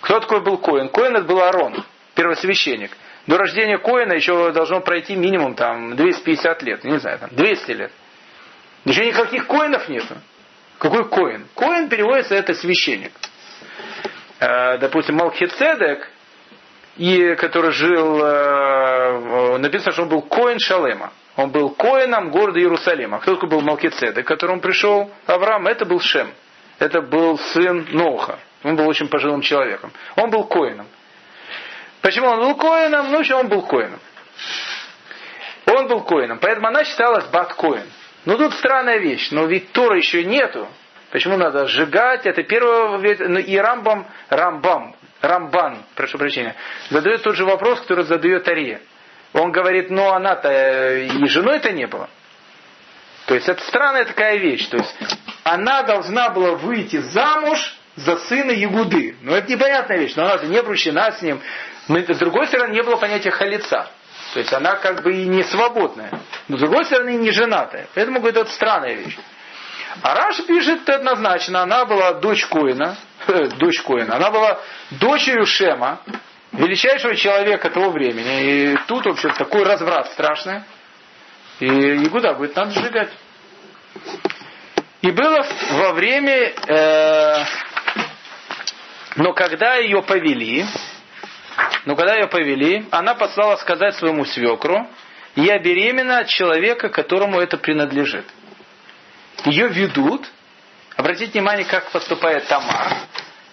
Кто такой был Коин? Коин это был Арон, первосвященник. До рождения Коина еще должно пройти минимум там 250 лет, не знаю, там 200 лет. Еще никаких коинов нету. Какой коин? Коин переводится это священник. Э, допустим, Малхицедек, и, который жил, э, написано, что он был коин Шалема. Он был коином города Иерусалима. Кто такой был Малкицедек, к которому пришел Авраам? Это был Шем. Это был сын Ноуха. Он был очень пожилым человеком. Он был коином. Почему он был коином? Ну, что он был коином. Он был коином. Поэтому она считалась бат коин. Но тут странная вещь. Но ведь Тора еще нету. Почему надо сжигать? Это первое. Ну, и Рамбам, Рамбам, Рамбан, прошу прощения, задает тот же вопрос, который задает Ария. Он говорит, ну она-то э, и женой-то не была. То есть это странная такая вещь. То есть она должна была выйти замуж за сына Ягуды. Ну это непонятная вещь, но она-то не обручена с ним. Но с другой стороны не было понятия халица. То есть она как бы и не свободная. Но с другой стороны не женатая. Поэтому говорит, это странная вещь. А Раш пишет однозначно, она была дочь Коина, (laughs) дочь Коина, она была дочерью Шема, величайшего человека того времени. И тут вообще такой разврат страшный. И Ягуда говорит, надо сжигать. И было во время, э, но когда ее повели, но когда ее повели, она послала сказать своему свекру, я беременна от человека, которому это принадлежит. Ее ведут, обратите внимание, как поступает Тамар.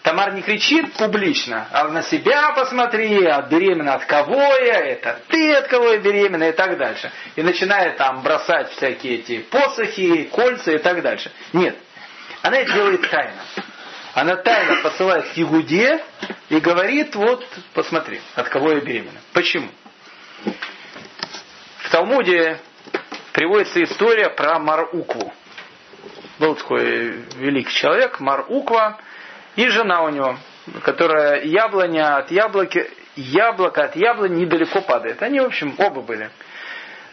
Тамар не кричит публично, а на себя посмотри, а беременна от кого я, это ты от кого я беременна и так дальше. И начинает там бросать всякие эти посохи, кольца и так дальше. Нет, она это делает тайно. Она тайно посылает к Ягуде и говорит, вот, посмотри, от кого я беременна. Почему? В Талмуде приводится история про Марукву. Был такой великий человек, Маруква, и жена у него, которая яблоня от яблоки, яблоко от яблони недалеко падает. Они, в общем, оба были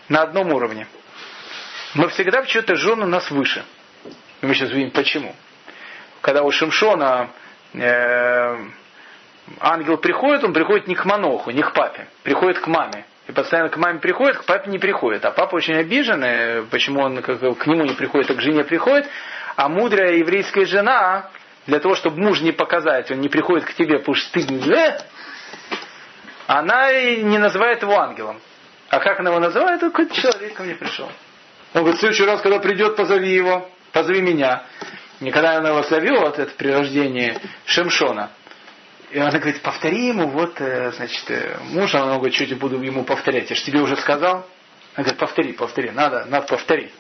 на одном уровне. Но всегда почему-то жены нас выше. И мы сейчас видим почему. Когда у Шимшона э, ангел приходит, он приходит не к Маноху, не к папе, приходит к маме. И постоянно к маме приходит, к папе не приходит. А папа очень обижен, почему он как, к нему не приходит, а к жене приходит. А мудрая еврейская жена для того, чтобы муж не показать, он не приходит к тебе, потому что ты э, она не называет его ангелом. А как она его называет? Какой-то человек ко мне пришел. Он говорит, в следующий раз, когда придет, позови его, позови меня. И когда она его зовет, это при рождении Шемшона, и она говорит, повтори ему, вот, э, значит, э, муж, она говорит, что я буду ему повторять, я же тебе уже сказал. Она говорит, повтори, повтори, надо, надо повторить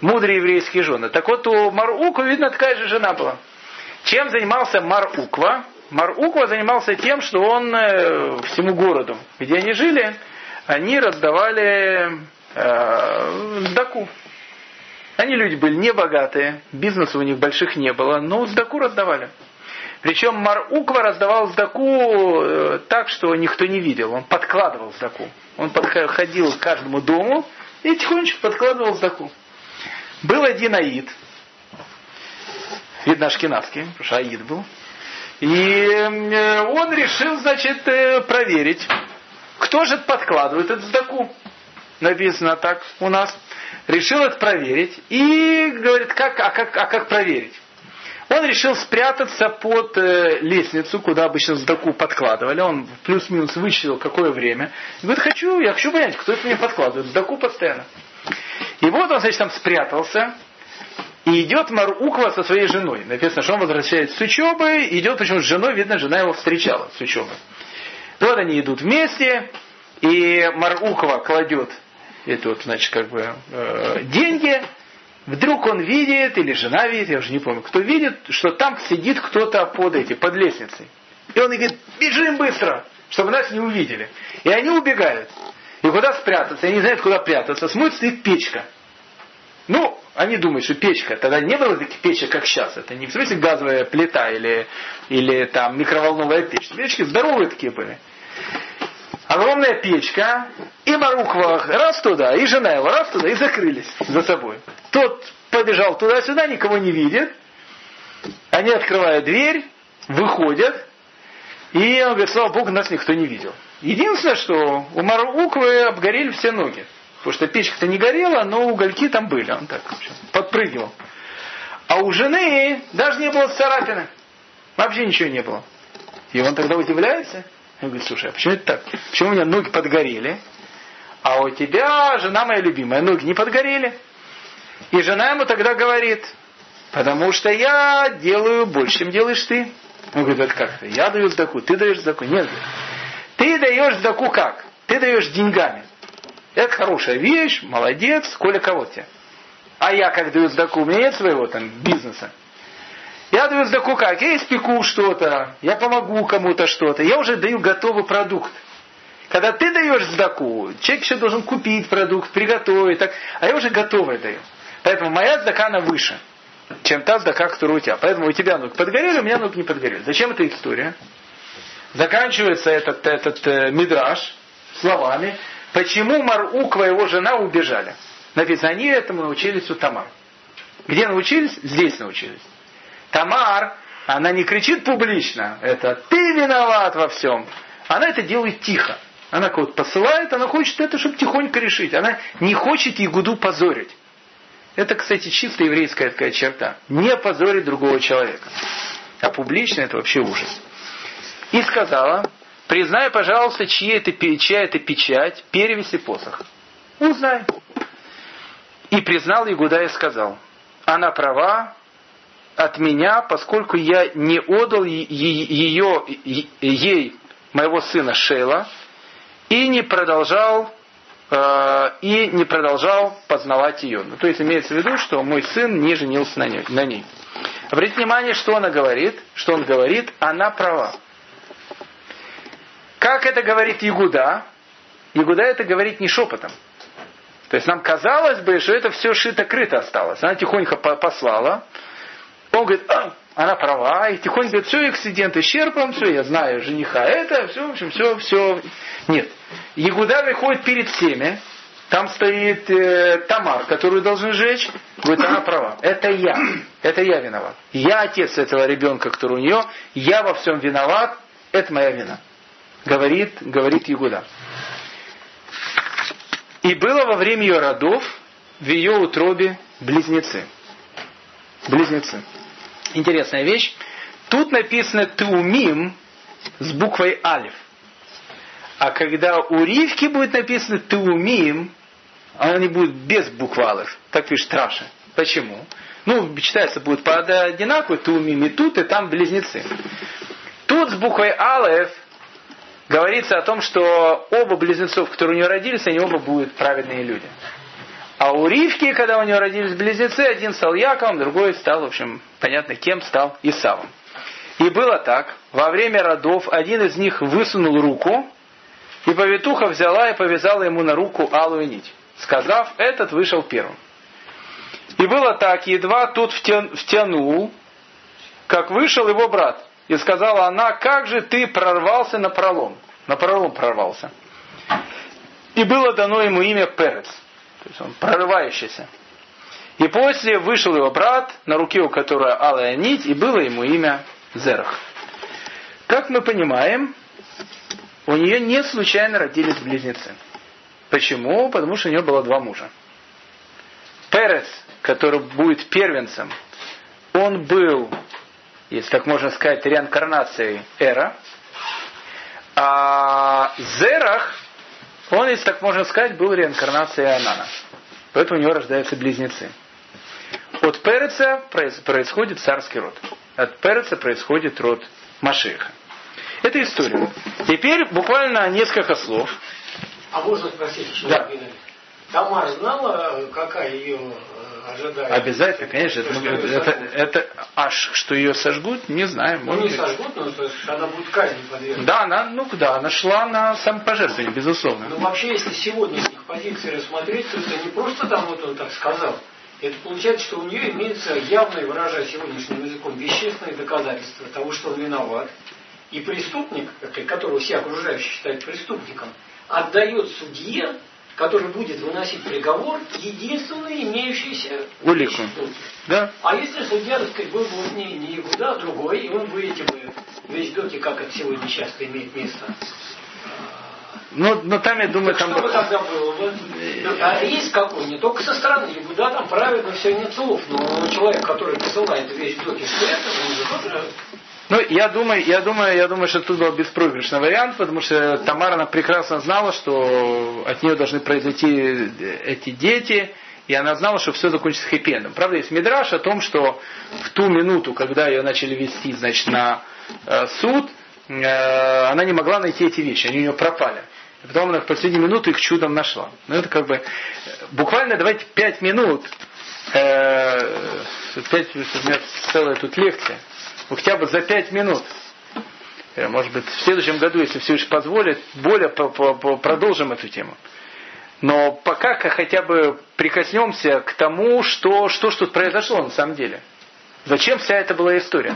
мудрые еврейские жены. Так вот, у Маруква, видно, такая же жена была. Чем занимался Маруква? Маруква занимался тем, что он э, всему городу, где они жили, они раздавали э, сдаку. Они люди были небогатые, бизнеса у них больших не было, но сдаку раздавали. Причем Маруква раздавал сдаку э, так, что никто не видел. Он подкладывал сдаку. Он подходил к каждому дому и тихонечко подкладывал сдаку. Был один Аид, видно Ашкенадский, потому что Аид был. И э, он решил, значит, э, проверить, кто же подкладывает эту сдаку. Написано так у нас. Решил это проверить. И говорит, как, а, как, а как проверить? Он решил спрятаться под э, лестницу, куда обычно сдаку подкладывали. Он плюс-минус вычислил, какое время. И говорит, хочу, я хочу понять, кто это мне подкладывает. Сдаку постоянно. И вот он, значит, там спрятался, и идет Маруква со своей женой. Написано, что он возвращается с учебы, идет, почему с женой, видно, жена его встречала с учебы. Вот они идут вместе, и Маруква кладет эти вот, значит, как бы, э, деньги, вдруг он видит, или жена видит, я уже не помню, кто видит, что там сидит кто-то под эти, под лестницей. И он говорит, бежим быстро, чтобы нас не увидели. И они убегают. И куда спрятаться? Они не знают, куда прятаться. Смотрят, стоит печка. Ну, они думают, что печка, тогда не было таких печек, как сейчас. Это не в смысле газовая плита или, или там микроволновая печь. Печки здоровые такие были. Огромная печка, и Маруква раз туда, и жена его раз туда, и закрылись за собой. Тот побежал туда-сюда, никого не видит. Они открывают дверь, выходят, и он говорит, слава Богу, нас никто не видел. Единственное, что у Маруквы обгорели все ноги. Потому что печка-то не горела, но угольки там были. Он так подпрыгивал. А у жены даже не было царапины. Вообще ничего не было. И он тогда удивляется. Он говорит, слушай, а почему это так? Почему у меня ноги подгорели? А у тебя, жена моя любимая, ноги не подгорели. И жена ему тогда говорит, потому что я делаю больше, чем делаешь ты. Он говорит, это как-то, я даю сдаку, ты даешь сдаку. Нет, ты даешь сдаку как? Ты даешь деньгами. Это хорошая вещь, молодец, коля кого тебе. А я как даю сдаку, у меня нет своего там бизнеса. Я даю сдаку как? Я испеку что-то, я помогу кому-то что-то, я уже даю готовый продукт. Когда ты даешь сдаку, человек еще должен купить продукт, приготовить, так, а я уже готовый даю. Поэтому моя сдака она выше, чем та сдака, которая у тебя. Поэтому у тебя ноги подгорели, у меня ноги не подгорели. Зачем эта история? Заканчивается этот, этот э, мидраж словами, Почему Маруква и его жена убежали? Написано, они этому научились у Тамар. Где научились? Здесь научились. Тамар, она не кричит публично, это ты виноват во всем. Она это делает тихо. Она кого-то посылает, она хочет это, чтобы тихонько решить. Она не хочет Игуду позорить. Это, кстати, чисто еврейская такая черта. Не позорить другого человека. А публично это вообще ужас. И сказала, Признай, пожалуйста, чья это, чья это печать, перевесь и посох. Узнай. И признал Игуда и сказал, она права от меня, поскольку я не отдал ее, ей, моего сына Шейла, и не продолжал э, и не продолжал познавать ее. Ну, то есть имеется в виду, что мой сын не женился на ней. На ней. Обратите внимание, что она говорит, что он говорит, она права. Как это говорит Игуда? Игуда это говорит не шепотом. То есть нам казалось бы, что это все шито-крыто осталось. Она тихонько послала. Он говорит, а, она права, и тихонько говорит, все, эксцидент исчерпан, все, я знаю жениха, это, все, в общем, все, все. Нет. Ягуда выходит перед всеми, там стоит э, Тамар, которую должны сжечь, говорит, она права. Это я, это я виноват. Я отец этого ребенка, который у нее, я во всем виноват, это моя вина говорит, говорит Ягуда. И было во время ее родов в ее утробе близнецы. Близнецы. Интересная вещь. Тут написано Туумим с буквой Алиф. А когда у Ривки будет написано Туумим, она не будет без буквы Алиф. Так пишет Раша. Почему? Ну, читается будет по одинаково, Туумим и тут, и там близнецы. Тут с буквой Алеф говорится о том, что оба близнецов, которые у нее родились, они оба будут праведные люди. А у Ривки, когда у нее родились близнецы, один стал Яковом, другой стал, в общем, понятно, кем стал Исавом. И было так, во время родов один из них высунул руку, и повитуха взяла и повязала ему на руку алую нить, сказав, этот вышел первым. И было так, едва тут втянул, как вышел его брат, и сказала она, как же ты прорвался на пролом? На пролом прорвался. И было дано ему имя Перец. То есть он прорывающийся. И после вышел его брат, на руке у которого алая нить, и было ему имя Зерах. Как мы понимаем, у нее не случайно родились близнецы. Почему? Потому что у нее было два мужа. Перец, который будет первенцем, он был если так можно сказать, реинкарнацией Эра. А Зерах, он, если так можно сказать, был реинкарнацией Анана. Поэтому у него рождаются близнецы. От Переца происходит царский род. От Переца происходит род Машеха. Это история. Теперь буквально несколько слов. А можно спросить, что да. Тамара знала, какая ее ожидает. Обязательно, конечно. Это, это, это, это- аж что ее сожгут, не знаю. Ну, может не быть. сожгут, но то есть она будет казни подвергнута. Да, она, ну да, она шла на самопожертвование, безусловно. Но вообще, если сегодня с их позиции рассмотреть, то это не просто там вот он так сказал. Это получается, что у нее имеется явное, выражая сегодняшним языком, вещественное доказательство того, что он виноват. И преступник, которого все окружающие считают преступником, отдает судье, который будет выносить приговор, единственные имеющиеся Улику. вещдоки. Да. А если судья, так сказать, был бы вот не, не Игуда, а другой, и он бы эти бы вещдоки, как это сегодня часто имеет место, Но, но там, я думаю, так там... что бы тогда было бы? А риск какой? Не только со стороны Игуда, там правильно все нет слов, но человек, который посылает вещь доки в клетку, он же тоже Ну, я думаю, я думаю, я думаю, что тут был беспроигрышный вариант, потому что Тамара она прекрасно знала, что от нее должны произойти эти дети, и она знала, что все закончится хэппи-эндом. Правда, есть мидраж о том, что в ту минуту, когда ее начали вести, значит, на э, суд, э, она не могла найти эти вещи, они у нее пропали. И потом она в последнюю минуту их чудом нашла. Ну, это как бы, э, буквально давайте пять минут, э, пять, у меня целая тут лекция, хотя бы за пять минут. Э, Может быть, в следующем году, если все еще позволит, более продолжим эту тему. Но пока ка- хотя бы прикоснемся к тому, что, что ж тут произошло на самом деле. Зачем вся эта была история?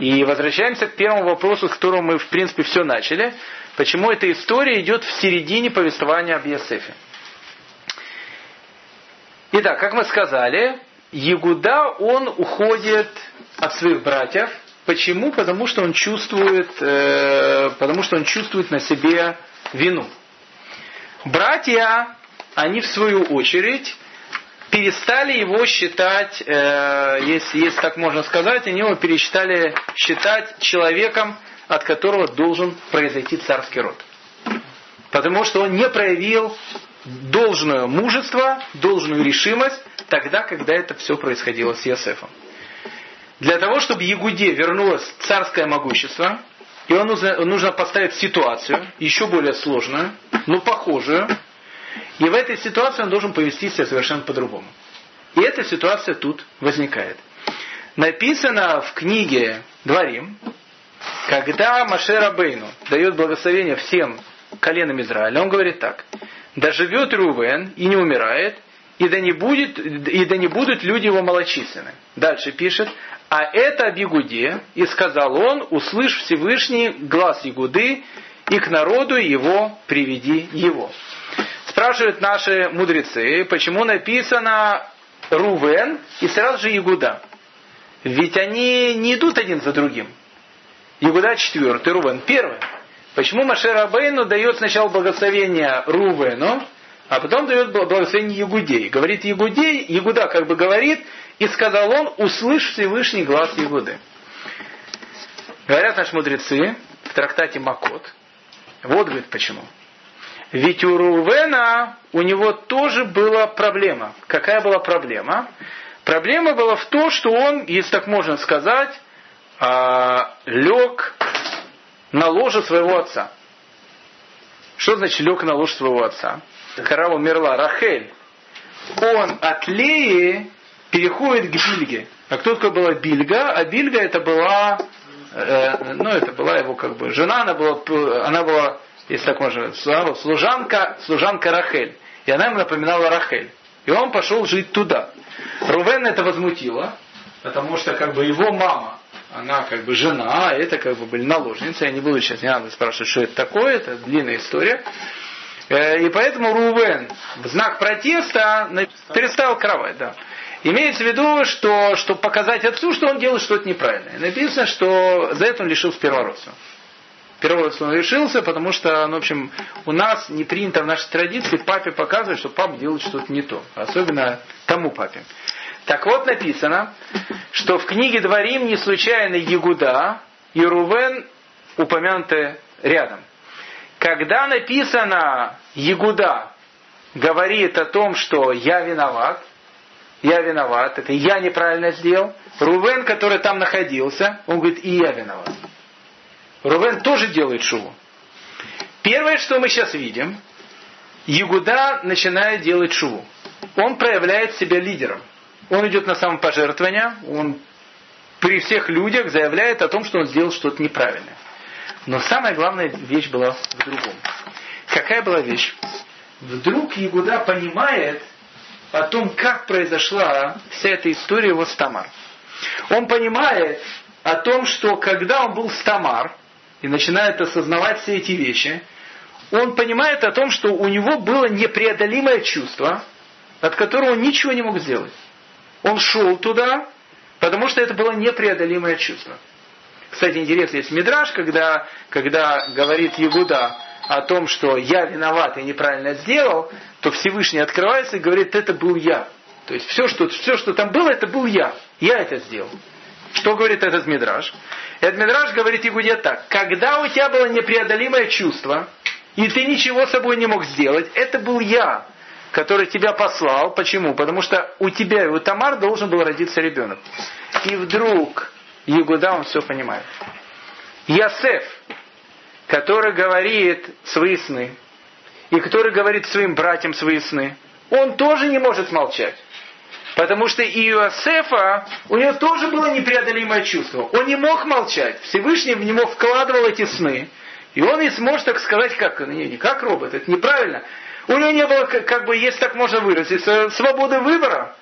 И возвращаемся к первому вопросу, с которого мы, в принципе, все начали. Почему эта история идет в середине повествования об Иосифе? Итак, как мы сказали, Ягуда, он уходит от своих братьев. Почему? Потому что он чувствует, э, потому что он чувствует на себе вину. Братья, они в свою очередь перестали его считать, э, если, если так можно сказать, они его перестали считать человеком, от которого должен произойти царский род. Потому что он не проявил должное мужество, должную решимость тогда, когда это все происходило с Иосифом. Для того, чтобы Ягуде вернулось царское могущество, и он нужно, поставить ситуацию, еще более сложную, но похожую, и в этой ситуации он должен повести себя совершенно по-другому. И эта ситуация тут возникает. Написано в книге Дворим, когда Машера Бейну дает благословение всем коленам Израиля, он говорит так. Да живет Рувен и не умирает, и да не, будет, и да не будут люди его малочисленны. Дальше пишет. А это об и сказал он, услышь Всевышний глаз Ягуды, и к народу его приведи его. Спрашивают наши мудрецы, почему написано Рувен и сразу же Ягуда. Ведь они не идут один за другим. Ягуда четвертый, Рувен первый. Почему Машер Абейну дает сначала благословение Рувену, а потом дает благословение Ягудей. Говорит Ягудей, Ягуда как бы говорит, и сказал он, услышь Всевышний глаз Ягуды. Говорят наши мудрецы в трактате Макот, вот говорит почему. Ведь у Рувена у него тоже была проблема. Какая была проблема? Проблема была в том, что он, если так можно сказать, а, лег на ложе своего отца. Что значит лег на ложе своего отца? Когда умерла Рахель, он от Леи переходит к Бильге. А кто такая была Бильга? А Бильга это была, э, ну это была его как бы жена, она была, она была, если так можно, служанка, служанка Рахель. И она ему напоминала Рахель. И он пошел жить туда. Рувен это возмутило, потому что как бы его мама, она как бы жена, а это как бы были наложницы. Я не буду сейчас, не надо спрашивать, что это такое, это длинная история. Э, И поэтому Рувен в знак протеста переставил кровать. Да. Имеется в виду, что, чтобы показать отцу, что он делает что-то неправильное. Написано, что за это он лишился первородства. Первородства он лишился, потому что, ну, в общем, у нас не принято в нашей традиции папе показывать, что папа делает что-то не то. Особенно тому папе. Так вот написано, что в книге Дворим не случайно Ягуда и Рувен упомянуты рядом. Когда написано Ягуда говорит о том, что я виноват, я виноват, это я неправильно сделал, Рувен, который там находился, он говорит, и я виноват. Рувен тоже делает шуву. Первое, что мы сейчас видим, Ягуда начинает делать шуву. Он проявляет себя лидером. он идет на самопожертвование, он при всех людях заявляет о том, что он сделал что-то неправильное. Но самая главная вещь была в другом. Какая была вещь? Вдруг Ягуда понимает о том, как произошла вся эта история его с Тамар. Он понимает о том, что когда он был с Тамар и начинает осознавать все эти вещи, он понимает о том, что у него было непреодолимое чувство, от которого он ничего не мог сделать. Он шел туда, потому что это было непреодолимое чувство. Кстати, интересно, есть мидраж, когда, когда говорит Ягуда о том, что я виноват и неправильно сделал, то Всевышний открывается и говорит, это был я. То есть все, что, все, что там было, это был я. Я это сделал. Что говорит этот мидраж? Этот мидраж говорит Ягуде так. Когда у тебя было непреодолимое чувство, и ты ничего с собой не мог сделать, это был я который тебя послал. Почему? Потому что у тебя и у Тамар должен был родиться ребенок. И вдруг Ягуда, он все понимает. Ясеф, который говорит свои сны, и который говорит своим братьям свои сны, он тоже не может молчать. Потому что и у Иосифа, у него тоже было непреодолимое чувство. Он не мог молчать. Всевышний в него вкладывал эти сны. И он не сможет так сказать, как, не, не как робот, это неправильно. У него не было, как бы, если так можно выразиться, свободы выбора.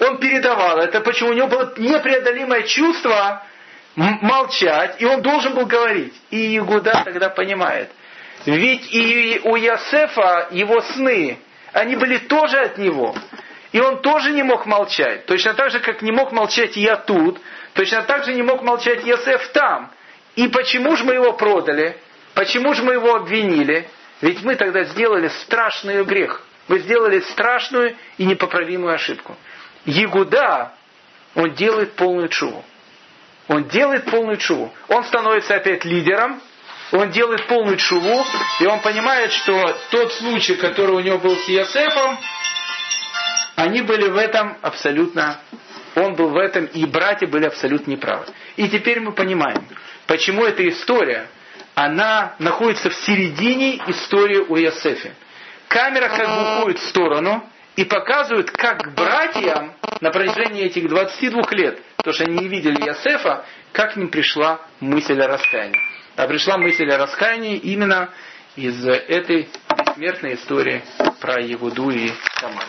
Он передавал это, почему у него было непреодолимое чувство молчать, и он должен был говорить. И Игуда тогда понимает. Ведь и у Ясефа его сны, они были тоже от него. И он тоже не мог молчать. Точно так же, как не мог молчать я тут, точно так же не мог молчать Ясеф там. И почему же мы его продали? Почему же мы его обвинили? Ведь мы тогда сделали страшный грех. Мы сделали страшную и непоправимую ошибку. Ягуда, он делает полную чуву. Он делает полную чуву. Он становится опять лидером, он делает полную чуву, и он понимает, что тот случай, который у него был с Иосифом, они были в этом абсолютно, он был в этом, и братья были абсолютно неправы. И теперь мы понимаем, почему эта история, она находится в середине истории о Иосифе. Камера как бы уходит в сторону и показывает, как братьям на протяжении этих 22 лет, то что они не видели Иосифа, как к ним пришла мысль о раскаянии. А пришла мысль о раскаянии именно из этой смертной истории про Егуду и Тамар.